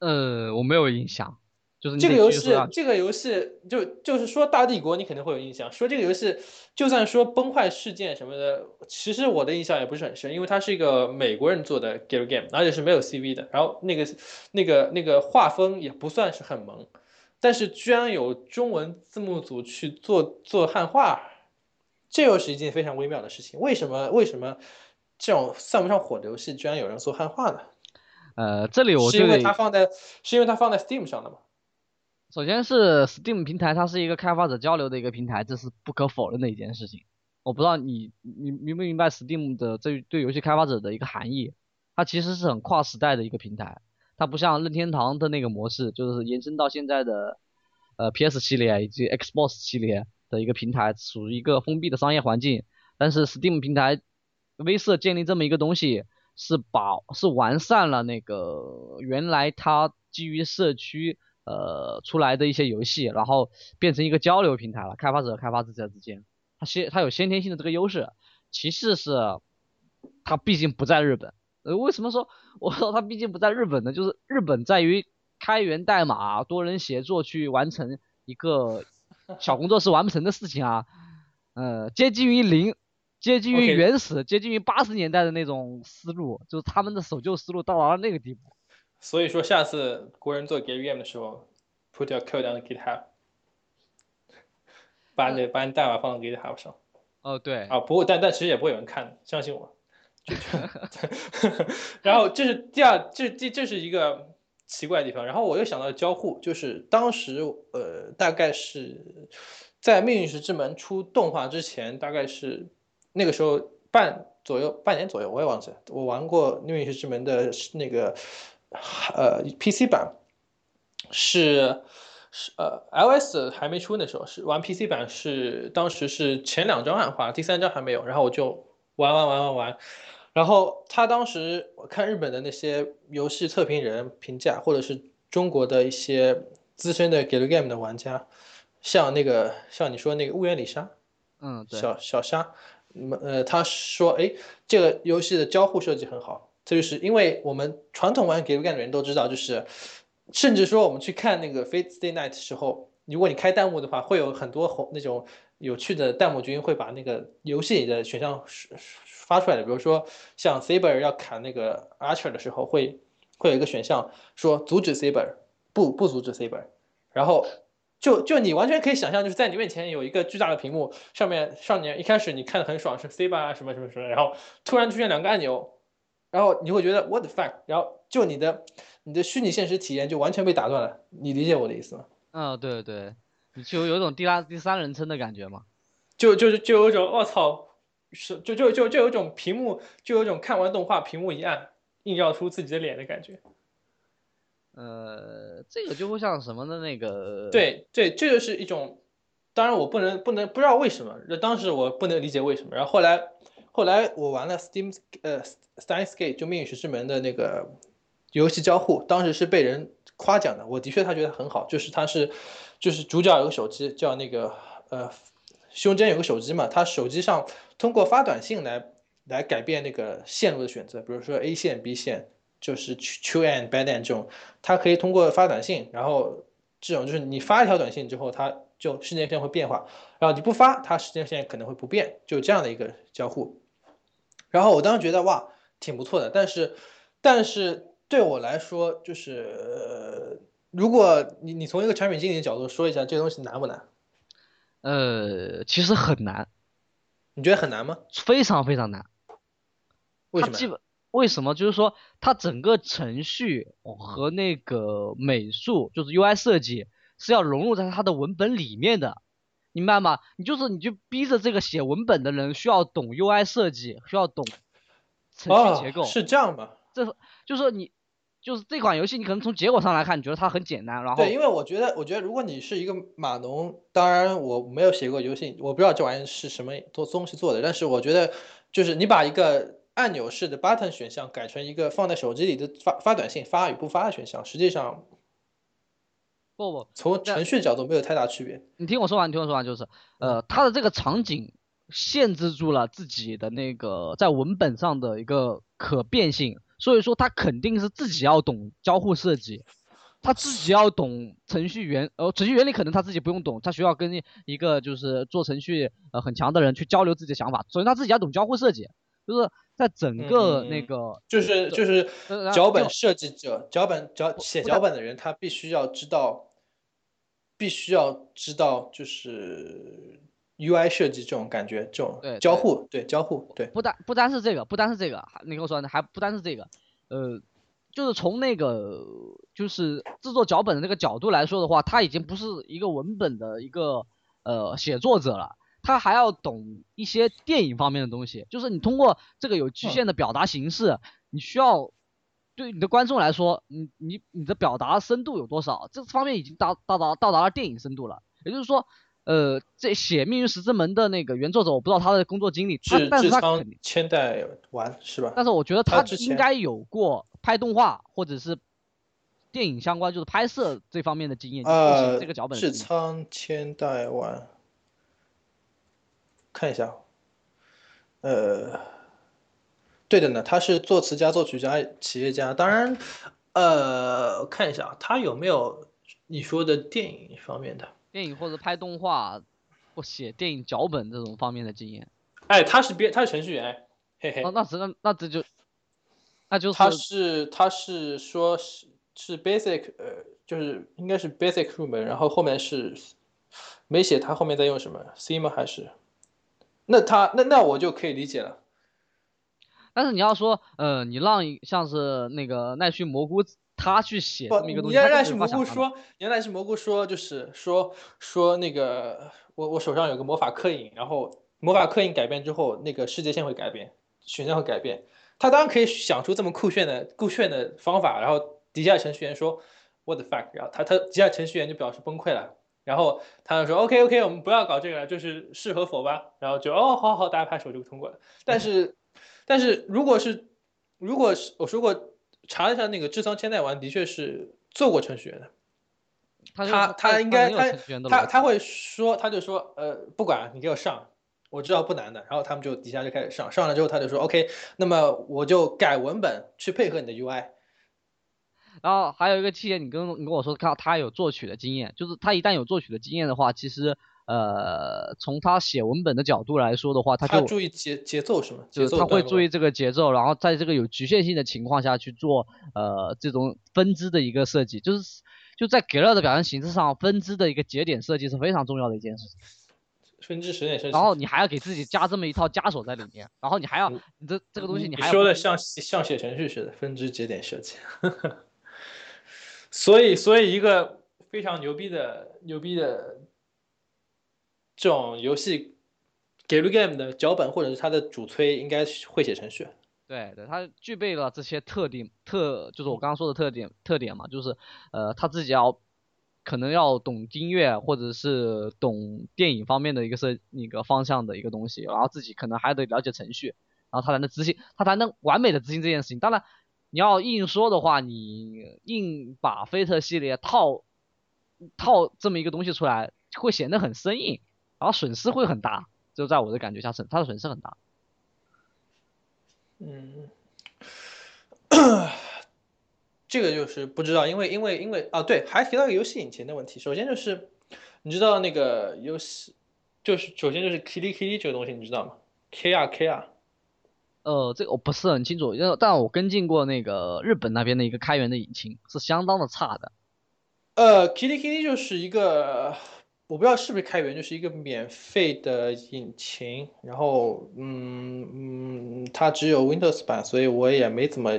呃，我没有印象。就是
这个游戏，这个游戏就就是说大帝国，你肯定会有印象。说这个游戏，就算说崩坏事件什么的，其实我的印象也不是很深，因为它是一个美国人做的 game game，而且是没有 CV 的。然后那个那个那个画风也不算是很萌，但是居然有中文字幕组去做做汉化，这又是一件非常微妙的事情。为什么为什么这种算不上火的游戏，居然有人做汉化呢？
呃，这里我
是因为它放在是因为它放在 Steam 上的吗？
首先是 Steam 平台，它是一个开发者交流的一个平台，这是不可否认的一件事情。我不知道你你明不明白 Steam 的这对游戏开发者的一个含义？它其实是很跨时代的一个平台，它不像任天堂的那个模式，就是延伸到现在的呃 PS 系列以及 Xbox 系列的一个平台，属于一个封闭的商业环境。但是 Steam 平台威慑建立这么一个东西，是把是完善了那个原来它基于社区。呃，出来的一些游戏，然后变成一个交流平台了，开发者和开发者之间，它先它有先天性的这个优势。其次是它毕竟不在日本，呃，为什么说我说它毕竟不在日本呢？就是日本在于开源代码、多人协作去完成一个小工作室完不成的事情啊，呃，接近于零，接近于原始，接近于八十年代的那种思路，就是他们的守旧思路到达了那个地步。
所以说，下次国人做 game 的时候，put your code on GitHub，把你把你代码放到 GitHub 上。
哦，对。
啊，不过但但其实也不会有人看，相信我。然后这是第二，这这这是一个奇怪的地方。然后我又想到交互，就是当时呃，大概是在《命运石之门》出动画之前，大概是那个时候半左右，半年左右，我也忘记了。我玩过《命运石之门》的那个。呃，PC 版是是呃，iOS 还没出那时候是玩 PC 版，是当时是前两张汉化，第三张还没有，然后我就玩玩玩玩玩，然后他当时我看日本的那些游戏测评人评价，或者是中国的一些资深的 Gal Game 的玩家，像那个像你说那个雾原里沙，
嗯，
小小沙，呃，他说哎，这个游戏的交互设计很好。这就是因为我们传统玩 Game 的人都知道，就是甚至说我们去看那个 Fate Stay Night 时候，如果你开弹幕的话，会有很多红那种有趣的弹幕君会把那个游戏里的选项发出来的。比如说像 Saber 要砍那个 Archer 的时候，会会有一个选项说阻止 Saber，不不阻止 Saber。然后就就你完全可以想象，就是在你面前有一个巨大的屏幕，上面上面一开始你看的很爽是 Saber 啊什么什么什么，然后突然出现两个按钮。然后你会觉得 what the fuck，然后就你的你的虚拟现实体验就完全被打断了，你理解我的意思吗？
嗯，对对，你就有种第拉第三人称的感觉吗？
就就是就有种我操，是就就就就有种屏幕就有种看完动画屏幕一按，映照出自己的脸的感觉。
呃，这个就会像什么的那个？
对对，这就是一种，当然我不能不能不知道为什么，那当时我不能理解为什么，然后后来。后来我玩了 Steam 呃 Steins Gate 就命运石之门的那个游戏交互，当时是被人夸奖的。我的确他觉得很好，就是他是，就是主角有个手机叫那个呃，胸间有个手机嘛，他手机上通过发短信来来改变那个线路的选择，比如说 A 线、B 线，就是 true and bad end 这种，他可以通过发短信，然后这种就是你发一条短信之后，它就时间线会变化，然后你不发，它时间线可能会不变，就这样的一个交互。然后我当时觉得哇，挺不错的，但是，但是对我来说，就是呃，如果你你从一个产品经理的角度说一下，这东西难不难？
呃，其实很难。
你觉得很难吗？
非常非常难。
为什么？
基本为什么？就是说，它整个程序和那个美术，就是 UI 设计，是要融入在它的文本里面的。明白吗？你就是你就逼着这个写文本的人需要懂 UI 设计，需要懂程序结构，
是这样吗？
这就是你就是这款游戏，你可能从结果上来看，你觉得它很简单，然后
对，因为我觉得我觉得如果你是一个码农，当然我没有写过游戏，我不知道这玩意是什么做东西做的，但是我觉得就是你把一个按钮式的 button 选项改成一个放在手机里的发发短信发与不发的选项，实际上。
不不，
从程序角度没有太大区别。
你听我说完，你听我说完，就是，呃，它的这个场景限制住了自己的那个在文本上的一个可变性，所以说他肯定是自己要懂交互设计，他自己要懂程序员，呃，程序原理可能他自己不用懂，他需要跟一个就是做程序呃很强的人去交流自己的想法，首先他自己要懂交互设计，就是在整个那个
就是就是脚本设计者，脚本脚写脚本的人，他必须要知道。必须要知道，就是 UI 设计这种感觉，这种交互，对交互，对。
不单不单是这个，不单是这个，你跟我说，还不单是这个，呃，就是从那个就是制作脚本的那个角度来说的话，他已经不是一个文本的一个呃写作者了，他还要懂一些电影方面的东西，就是你通过这个有局限的表达形式，你需要。对你的观众来说，你你你的表达深度有多少？这方面已经达到达到达了电影深度了。也就是说，呃，这写《命运石之门》的那个原作者，我不知道他的工作经历，他但是他
千代丸是吧？
但是我觉得他应该有过拍动画或者是电影相关，就是拍摄这方面的经验。呃，这个脚本。
是仓千代丸，看一下，呃。对的呢，他是作词家、作曲家、企业家。当然，呃，看一下他有没有你说的电影方面的
电影或者拍动画或写电影脚本这种方面的经验。
哎，他是编，他是程序员，嘿嘿。
哦，那那那这就那就是
他是他是说是是 basic，呃，就是应该是 basic 入门，然后后面是没写他后面在用什么 C 吗？还是那他那那我就可以理解了。
但是你要说，呃，你让像是那个奈须蘑菇他去写这么一个东西，
你让奈须蘑菇说，你让奈须蘑菇说，就是说说那个我我手上有个魔法刻印，然后魔法刻印改变之后，那个世界线会改变，选项会改变。他当然可以想出这么酷炫的酷炫的方法，然后底下程序员说 What the fuck？然后他他底下程序员就表示崩溃了，然后他就说 OK OK，我们不要搞这个了，就是是和否吧。然后就哦好好，大家拍手就通过了。但是。但是如果是，如果是我说过查了一下那个智仓千代丸的确是做过程序员的，他他应该他他他会说他就说呃不管你给我上，我知道不难的，然后他们就底下就开始上，上了之后他就说 OK，那么我就改文本去配合你的 UI，
然后还有一个细节，你跟你跟我说看他有作曲的经验，就是他一旦有作曲的经验的话，其实。呃，从他写文本的角度来说的话，他就
注意节节奏是吗？
就是他会注意这个节奏，然后在这个有局限性的情况下去做呃这种分支的一个设计，就是就在 g e 的表现形式上，分支的一个节点设计是非常重要的一件事情。
分支节点设计。
然后你还要给自己加这么一套枷锁在里面，然后你还要你这这个东西
你
还
说的像像写程序似的分支节点设计。所以所以一个非常牛逼的牛逼的。这种游戏给 game 的脚本或者是它的主推应该会写程序。
对对，它具备了这些特点特，就是我刚刚说的特点特点嘛，就是呃他自己要可能要懂音乐或者是懂电影方面的一个设那个方向的一个东西，然后自己可能还得了解程序，然后他才能执行，他才能完美的执行这件事情。当然，你要硬说的话，你硬把菲特系列套套这么一个东西出来，会显得很生硬，然后损失会很大。就在我的感觉下，损他的损失很大。
嗯，这个就是不知道，因为因为因为啊，对，还提到一个游戏引擎的问题。首先就是，你知道那个游戏，就是首先就是 Kitty Kitty 这个东西，你知道吗？K R K R。
呃，这个我不是很清楚，因为但我跟进过那个日本那边的一个开源的引擎，是相当的差的。
呃，Kitty Kitty 就是一个，我不知道是不是开源，就是一个免费的引擎。然后，嗯嗯，它只有 Windows 版，所以我也没怎么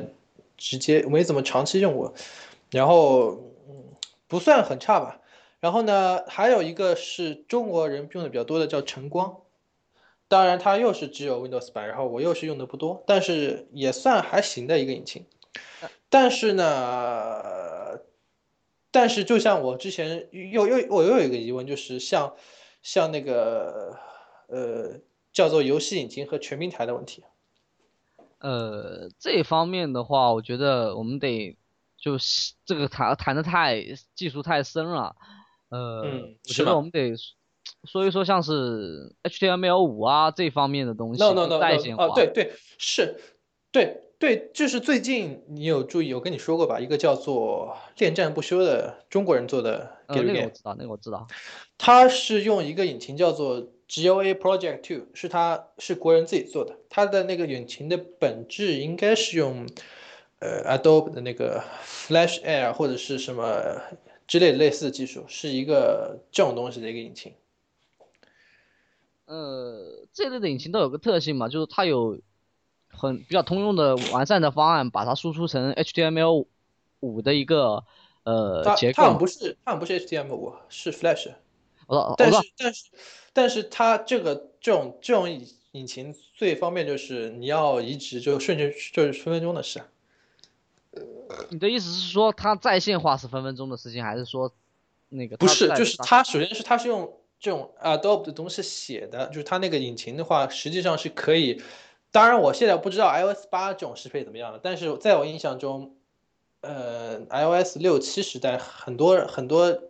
直接没怎么长期用过。然后，嗯，不算很差吧。然后呢，还有一个是中国人用的比较多的，叫晨光。当然，它又是只有 Windows 版，然后我又是用的不多，但是也算还行的一个引擎。但是呢，但是就像我之前又又我又有一个疑问，就是像像那个呃叫做游戏引擎和全平台的问题。
呃，这方面的话，我觉得我们得就是这个谈谈的太技术太深了。呃，我觉得我们得。说一说，像是 HTML 五啊这方面的东西
，no no no
在线化，
对对是，对对，就是最近你有注意，我跟你说过吧，一个叫做恋战不休的中国人做的
game，那个我知道，那个我知道，
他是用一个引擎叫做 GOA Project Two，是他是国人自己做的，他的那个引擎的本质应该是用呃 Adobe 的那个 Flash Air 或者是什么之类类似的技术，是一个这种东西的一个引擎。
呃，这类的引擎都有个特性嘛，就是它有很比较通用的完善的方案，把它输出成 HTML 五的一个呃结构。
它不是，它不是 HTML 五，是 Flash。
我
但是但是但是它这个这种这种引擎最方便就是你要移植就瞬间就是分分钟的事。
你的意思是说它在线化是分分钟的事情，还是说那个？
不是，就是它首先是它是用。这种 Adobe 的东西写的，就是它那个引擎的话，实际上是可以。当然，我现在不知道 iOS 八这种适配怎么样了，但是在我印象中，呃，iOS 六七时代很多很多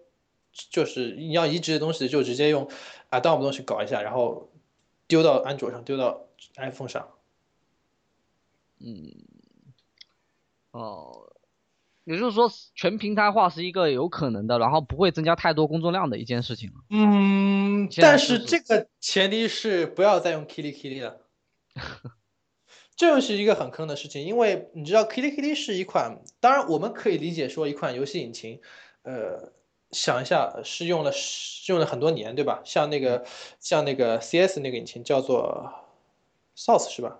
就是你要移植的东西，就直接用 Adobe 东西搞一下，然后丢到安卓上，丢到 iPhone 上。
嗯，哦。也就是说，全平台化是一个有可能的，然后不会增加太多工作量的一件事情
嗯，但是这个前提是不要再用 Kili Kili 了，这又是一个很坑的事情，因为你知道 Kitty Kitty 是一款，当然我们可以理解说一款游戏引擎，呃，想一下是用了是用了很多年，对吧？像那个像那个 CS 那个引擎叫做 Source 是吧？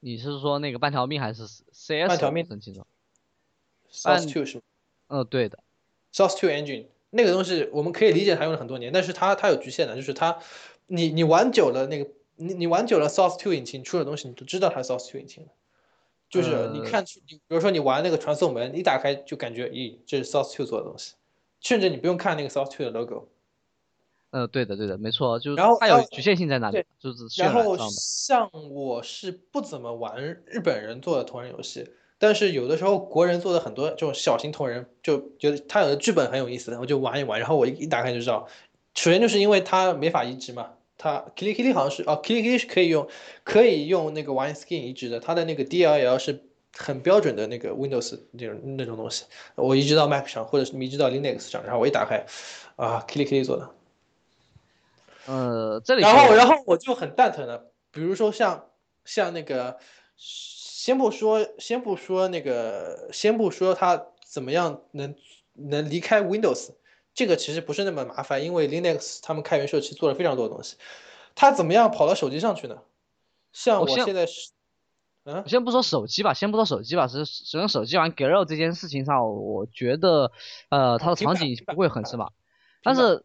你是说那个半条命还是 CS？
半条命
很清楚。
Source Two 是吗？
嗯，对的。
Source Two Engine 那个东西我们可以理解它用了很多年，但是它它有局限的，就是它，你你玩久了那个，你你玩久了 Source Two 引擎出的东西，你都知道它是 Source Two 引擎了。就是你看，你比如说你玩那个传送门，一打开就感觉，咦，这是 Source Two 做的东西，甚至你不用看那个 Source Two 的 logo。
嗯，对的，对的，没错，就是
然后
它有局限性在哪里？就是
然后像我是不怎么玩日本人做的同人游戏。但是有的时候国人做的很多这种小型同人，就觉得他有的剧本很有意思，我就玩一玩。然后我一一打开就知道，首先就是因为它没法移植嘛，它 Kitty Kitty 好像是哦，Kitty Kitty 是可以用，可以用那个 Wine Skin 移植的，它的那个 DLL 是很标准的那个 Windows 那种那种东西，我移植到 Mac 上或者是移植到 Linux 上，然后我一打开，啊，Kitty Kitty 做的，
呃，这里
然后然后我就很蛋疼的，比如说像像那个。先不说，先不说那个，先不说它怎么样能能离开 Windows，这个其实不是那么麻烦，因为 Linux 他们开源社区做了非常多的东西。它怎么样跑到手机上去呢？像我现在是，嗯，
先不说手机吧，先不说手机吧，是使用手机玩 g r o 这件事情上，我觉得，呃，它的场景不会很是吧？但是。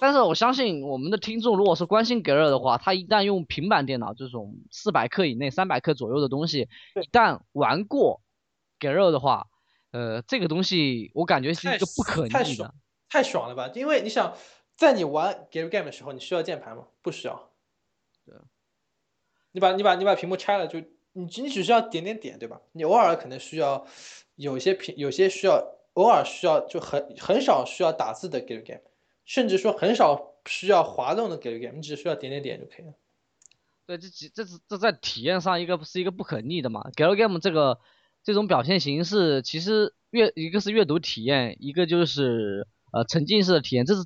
但是我相信我们的听众，如果是关心 g e r 的话，他一旦用平板电脑这种四百克以内、三百克左右的东西，一旦玩过 g e r 的话，呃，这个东西我感觉是一个不可逆的。
太爽了吧？因为你想，在你玩 g e r Game 的时候，你需要键盘吗？不需要。对。你把你把你把屏幕拆了，就你你只需要点点点，对吧？你偶尔可能需要有些屏，有些需要偶尔需要就很很少需要打字的 Galgame game，甚至说很少需要滑动的 Galgame game，你只需要点点点就可以了。
对，这几这是这在体验上一个是一个不可逆的嘛？Galgame 这个这种表现形式，其实阅一个是阅读体验，一个就是呃沉浸式的体验，这是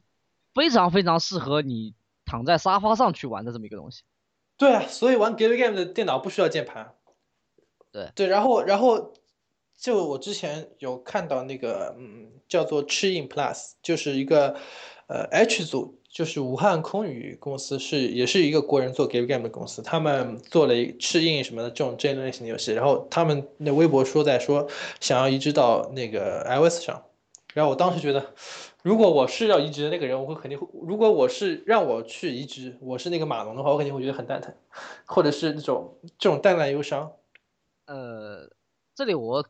非常非常适合你躺在沙发上去玩的这么一个东西。
对啊，所以玩 GAY GAME 的电脑不需要键盘。
对
对，然后然后就我之前有看到那个嗯叫做 Chin Plus，就是一个呃 H 组，就是武汉空宇公司是也是一个国人做 Game Game 的公司，他们做了一赤印什么的这种这类型的游戏，然后他们那微博说在说想要移植到那个 iOS 上，然后我当时觉得，如果我是要移植的那个人，我会肯定会，如果我是让我去移植，我是那个马龙的话，我肯定会觉得很蛋疼，或者是那种这种淡淡忧伤。
呃，这里我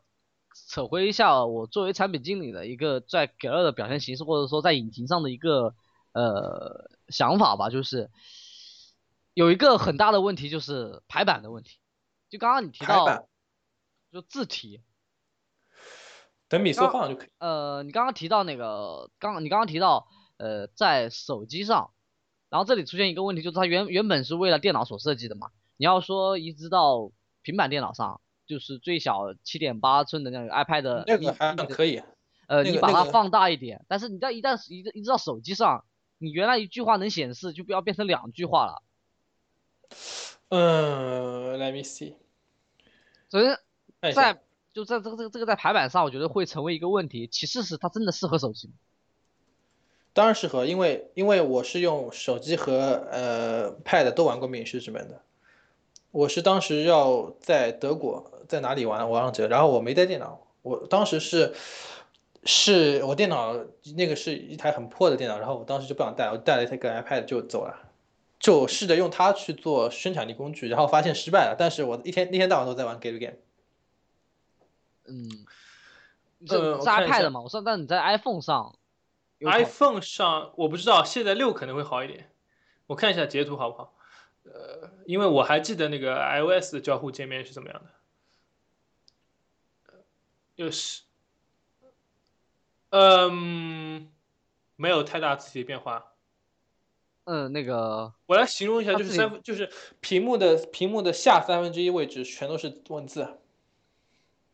扯回一下，我作为产品经理的一个在 g a 的表现形式，或者说在引擎上的一个呃想法吧，就是有一个很大的问题，就是排版的问题。就刚刚你提到，就字体，
等比缩放就可以。
呃，你刚刚提到那个，刚你刚刚提到，呃，在手机上，然后这里出现一个问题，就是它原原本是为了电脑所设计的嘛，你要说移植到平板电脑上。就是最小七点八寸的那个 iPad，
那个还可以。
呃，你把它放大一点，但是你在一旦移移植到手机上，你原来一句话能显示，就不要变成两句话了。
嗯，Let me see。
首先，在就在这个这个这个在排版上，我觉得会成为一个问题。其次是它真的适合手机吗？
当然适合，因为因为我是用手机和呃 Pad 都玩过《命运石之门》的。我是当时要在德国。在哪里玩我忘记了，然后我没带电脑，我当时是，是我电脑那个是一台很破的电脑，然后我当时就不想带，我带了一个 iPad 就走了，就试着用它去做生产力工具，然后发现失败了。但是我一天一天到晚都在玩 Game Game。
嗯，是 iPad 嘛？我说，但你在 iPhone 上
，iPhone 上我不知道，现在六可能会好一点，我看一下截图好不好？呃，因为我还记得那个 iOS 的交互界面是怎么样的。就是，嗯，没有太大字体变化。
嗯，那个，
我来形容一下，就是三分，就是屏幕的屏幕的下三分之一位置全都是文字。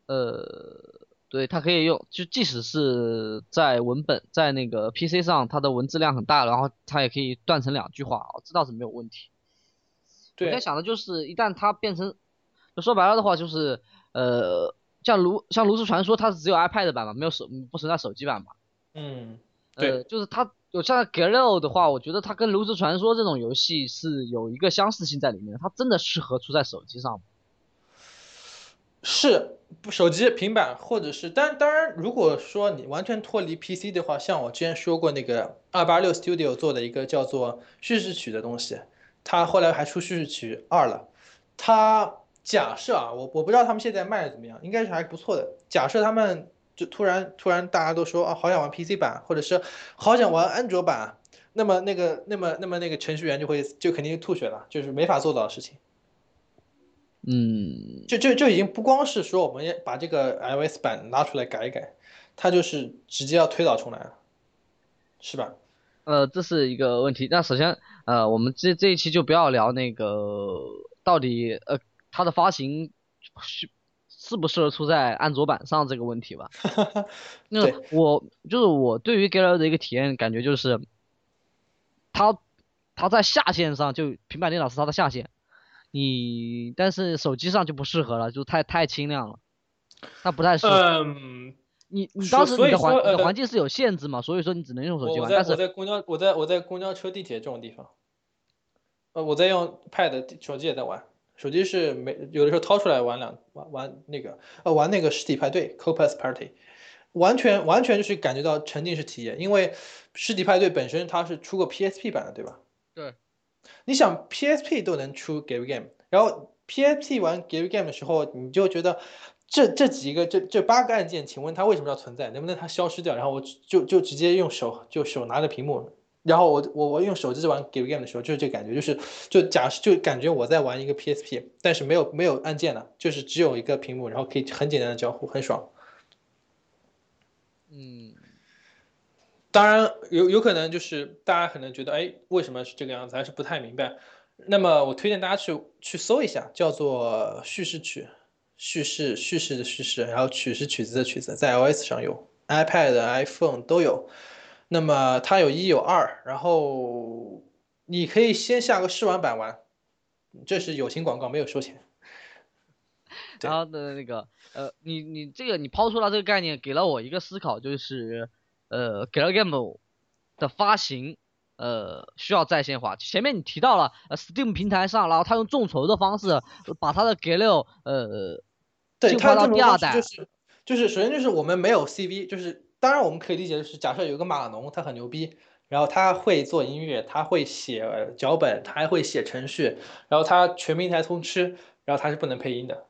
呃，对，它可以用，就即使是在文本在那个 PC 上，它的文字量很大，然后它也可以断成两句话，这倒是没有问题。
对我
在想的就是，一旦它变成，就说白了的话，就是呃。像炉像炉石传说，它是只有 iPad 版嘛，没有手不存在手机版嘛。
嗯，
对，就是它有像 Galo 的话，我觉得它跟炉石传说这种游戏是有一个相似性在里面，它真的适合出在手机上。
是，不手机、平板，或者是，但当然，如果说你完全脱离 PC 的话，像我之前说过那个二八六 Studio 做的一个叫做叙事曲的东西，它后来还出叙事曲二了，它。假设啊，我我不知道他们现在卖的怎么样，应该是还不错的。假设他们就突然突然大家都说啊，好想玩 PC 版，或者是好想玩安卓版，那么那个那么那么那个程序员就会就肯定吐血了，就是没法做到的事情。
嗯，
就就就已经不光是说我们把这个 iOS 版拿出来改一改，它就是直接要推倒重来了，是吧？
呃，这是一个问题。那首先呃，我们这这一期就不要聊那个到底呃。它的发行适适不适合出在安卓版上这个问题吧？那我就是我对于 g a l e r 的一个体验感觉就是，它它在下线上就平板电脑是它的下线，你但是手机上就不适合了，就太太轻量了，它不太适合。
嗯，
你你当时你的环你的环境是有限制嘛？所以说你只能用手机玩。
但是我在公交我在我在公交车地铁这种地方，呃我在用 Pad 手机也在玩。手机是没有的时候掏出来玩两玩玩那个呃玩那个实体派对 Copas Party，完全完全就是感觉到沉浸式体验，因为实体派对本身它是出过 PSP 版的，对吧？
对。
你想 PSP 都能出 Game Game，然后 PSP 玩 Game Game 的时候，你就觉得这这几个这这八个按键，请问它为什么要存在？能不能它消失掉？然后我就就直接用手就手拿着屏幕然后我我我用手机玩 Give Game 的时候，就是这感觉，就是就假设就感觉我在玩一个 PSP，但是没有没有按键了，就是只有一个屏幕，然后可以很简单的交互，很爽。
嗯，
当然有有可能就是大家可能觉得，哎，为什么是这个样子，还是不太明白。那么我推荐大家去去搜一下，叫做叙事曲，叙事叙事的叙事，然后曲是曲子的曲子，在 iOS 上有，iPad、iPhone 都有。那么它有一有二，然后你可以先下个试玩版玩，这是友情广告，没有收钱。
然后的那个呃，你你这个你抛出了这个概念，给了我一个思考，就是呃 g a l Game 的发行呃需要在线化。前面你提到了呃 Steam 平台上，然后他用众筹的方式把他的 g a l 呃
对，
进化到第二代
就，是就是首先就是我们没有 CV，就是当然我们可以理解就是假设有个码农他很牛逼，然后他会做音乐，他会写呃脚本，他还会写程序，然后他全平台通吃，然后他是不能配音的，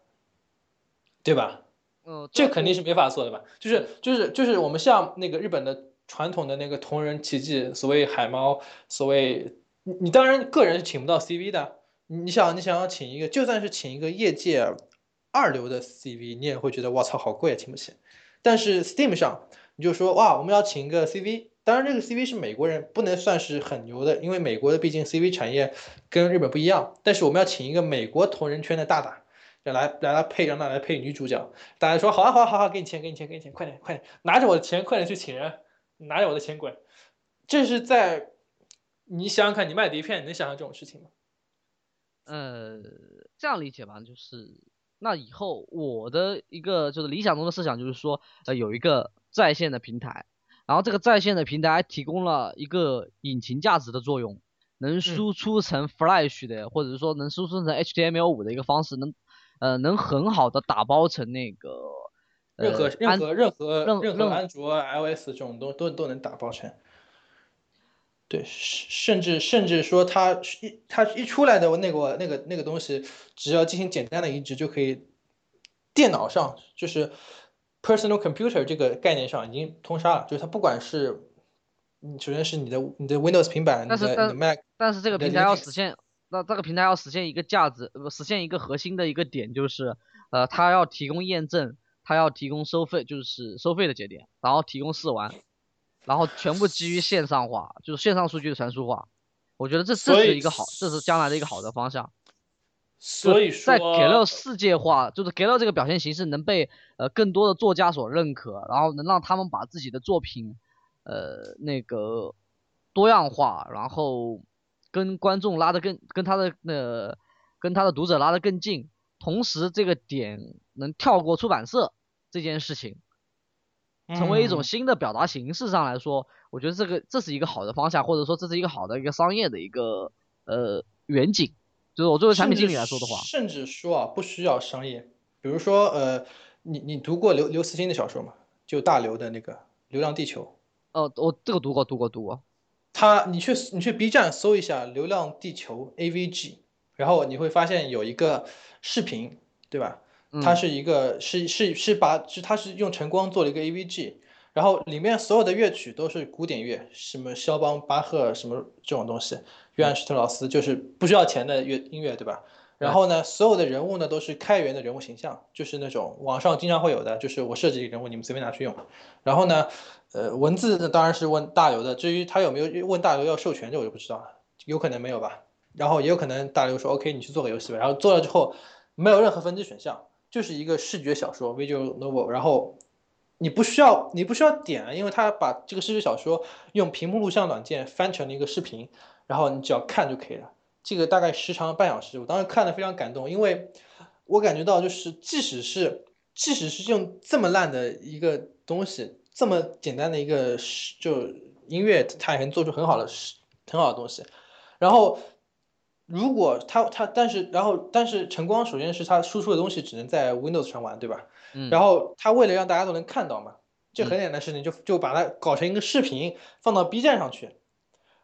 对吧？
嗯，
这肯定是没法做的吧？就是就是就是我们像那个日本的传统的那个同人奇迹，所谓海猫，所谓你你当然个人是请不到 CV 的，你你想你想要请一个，就算是请一个业界二流的 CV，你也会觉得我操好贵啊，请不起。但是 Steam 上你就说哇，我们要请一个 CV，当然这个 CV 是美国人，不能算是很牛的，因为美国的毕竟 CV 产业跟日本不一样。但是我们要请一个美国同人圈的大大，来来来配让他来配女主角。大家说好啊好啊好啊，给你钱给你钱给你钱，快点快点，拿着我的钱快点去请人，拿着我的钱滚。这是在你想想看，你卖碟片，你能想象这种事情吗？
呃，这样理解吧，就是那以后我的一个就是理想中的设想就是说，呃，有一个在线的平台，然后这个在线的平台还提供了一个引擎价值的作用，能输出成 Flash 的，或者是说能输出成 HTML5 的一个方式，能呃能很好的打包成那个
任何任何任何
任
任何安卓、iOS 这种都都都能打包成。对，甚甚至甚至说它一它一出来的那个那个那个东西，只要进行简单的移植就可以，电脑上就是 personal computer 这个概念上已经通杀了，就是它不管是，嗯，首先是你的你的 Windows 平板，你
但是
的你的 Mac，
但是这个平台要实现，那这个平台要实现一个价值，呃，不实现一个核心的一个点，就是，呃，它要提供验证，它要提供收费，就是收费的节点，然后提供试玩，然后全部基于线上化，就是线上数据的传输化。我觉得这这是一个好，这是将来的一个好的方向。
所以说
在
说
给了世界化，就是给了这个表现形式能被呃更多的作家所认可，然后能让他们把自己的作品呃那个多样化，然后跟观众拉得更跟他的呃跟他的读者拉得更近，同时这个点能跳过出版社这件事情，成为一种
嗯
新的表达形式上来说，我觉得这个这是一个好的方向，或者说这是一个好的一个商业的一个呃远景。就是我作为产品经理来说的话，
甚至说啊，不需要商业。比如说，呃，你你读过刘刘慈欣的小说吗？就大刘的那个《流浪地球》。
哦，我这个读过，读过，读过。
他，你去你去 B 站搜一下《流浪地球》AVG，然后你会发现有一个视频，对吧？它
嗯
是一个是是是把是它是用晨光做了一个 AVG，然后里面所有的乐曲都是古典乐，什么肖邦、巴赫什么这种东西，约翰施特劳斯就是不需要钱的乐音乐，对吧？然后呢，所有的人物呢都是开源的人物形象，就是那种网上经常会有的，就是我设计一个人物，你们随便拿去用。然后呢，呃，文字呢当然是问大刘的，至于他有没有问大刘要授权，这我就不知道了，有可能没有吧。然后也有可能大刘说 OK，你去做个游戏吧。然后做了之后没有任何分支选项，就是一个视觉小说 visual novel。然后你不需要你不需要点，因为他把这个视觉小说用屏幕录像软件翻成了一个视频，然后你只要看就可以了。这个大概时长半小时，我当时看的非常感动，因为我感觉到就是即使是即使是用这么烂的一个东西，这么简单的一个就音乐，它也能做出很好的很好的东西。然后如果它它但是然后但是晨光首先是它输出的东西只能在 Windows 上玩，对吧？
嗯。
然后它为了让大家都能看到嘛，这很简单的事情就就把它搞成一个视频放到 B 站上去，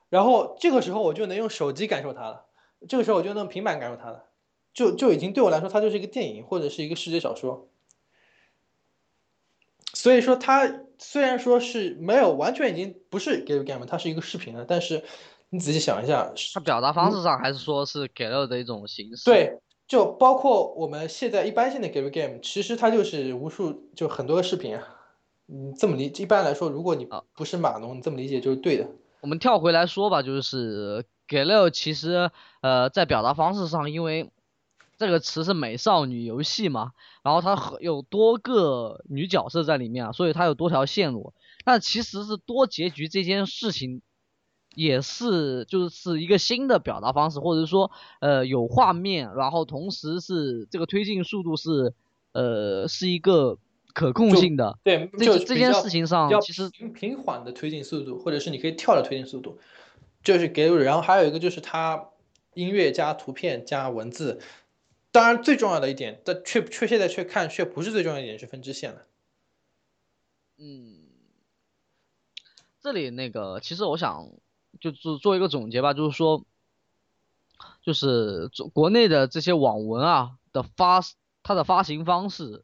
然后这个时候我就能用手机感受它了。这个时候我就能平板感受它了，就就已经对我来说，它就是一个电影或者是一个世界小说。所以说它虽然说是没有完全已经不是 Gallery Game，它是一个视频了，但是你仔细想一下，
它表达方式上还是说是 Gallery 的一种形式。
对，就包括我们现在一般性的 Gallery Game，其实它就是无数就很多个视频啊。嗯，这么理，一般来说，如果你不是码农，你这么理解就是对的。
我们跳回来说吧，就是 Gallery 其实呃在表达方式上，因为这个词是美少女游戏嘛，然后它有多个女角色在里面啊，所以它有多条线路。但其实是多结局这件事情，也是就是是一个新的表达方式，或者说呃有画面，然后同时是这个推进速度是呃是一个可控性的。
对，
这这件事情上其实
平缓的推进速度，或者是你可以跳的推进速度，就是给。然后还有一个就是它音乐加图片加文字。当然，最重要的一点，但却却现在却看却不是最重要一点，是分支线了。
嗯，这里那个，其实我想就是做一个总结吧，就是说，就是国内的这些网文啊的发，它的发行方式，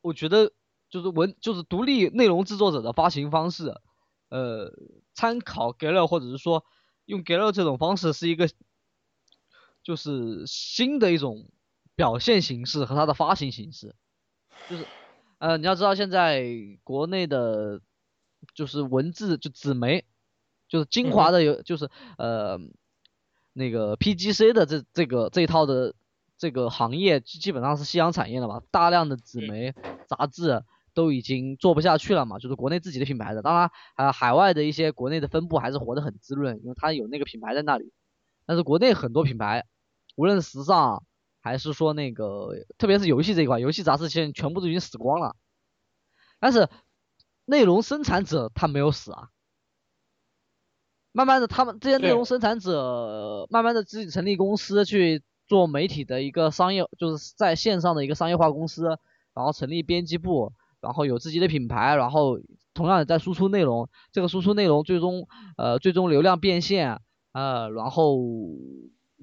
我觉得就是文就是独立内容制作者的发行方式，呃，参考 g a l 或者是说用 g a l 这种方式是一个。就是新的一种表现形式和它的发行形式，就是呃你要知道现在国内的，就是文字就纸媒，就是精华的有就是呃那个 PGC 的这这个这一套的这个行业基本上是夕阳产业了嘛，大量的纸媒杂志都已经做不下去了嘛，就是国内自己的品牌的，当然呃海外的一些国内的分部还是活得很滋润，因为它有那个品牌在那里。但是国内很多品牌，无论时尚还是说那个，特别是游戏这一块，游戏杂志现在全部都已经死光了。但是内容生产者他没有死啊，慢慢的他们这些内容生产者，慢慢的自己成立公司去做媒体的一个商业，就是在线上的一个商业化公司，然后成立编辑部，然后有自己的品牌，然后同样也在输出内容，这个输出内容最终呃最终流量变现。呃，然后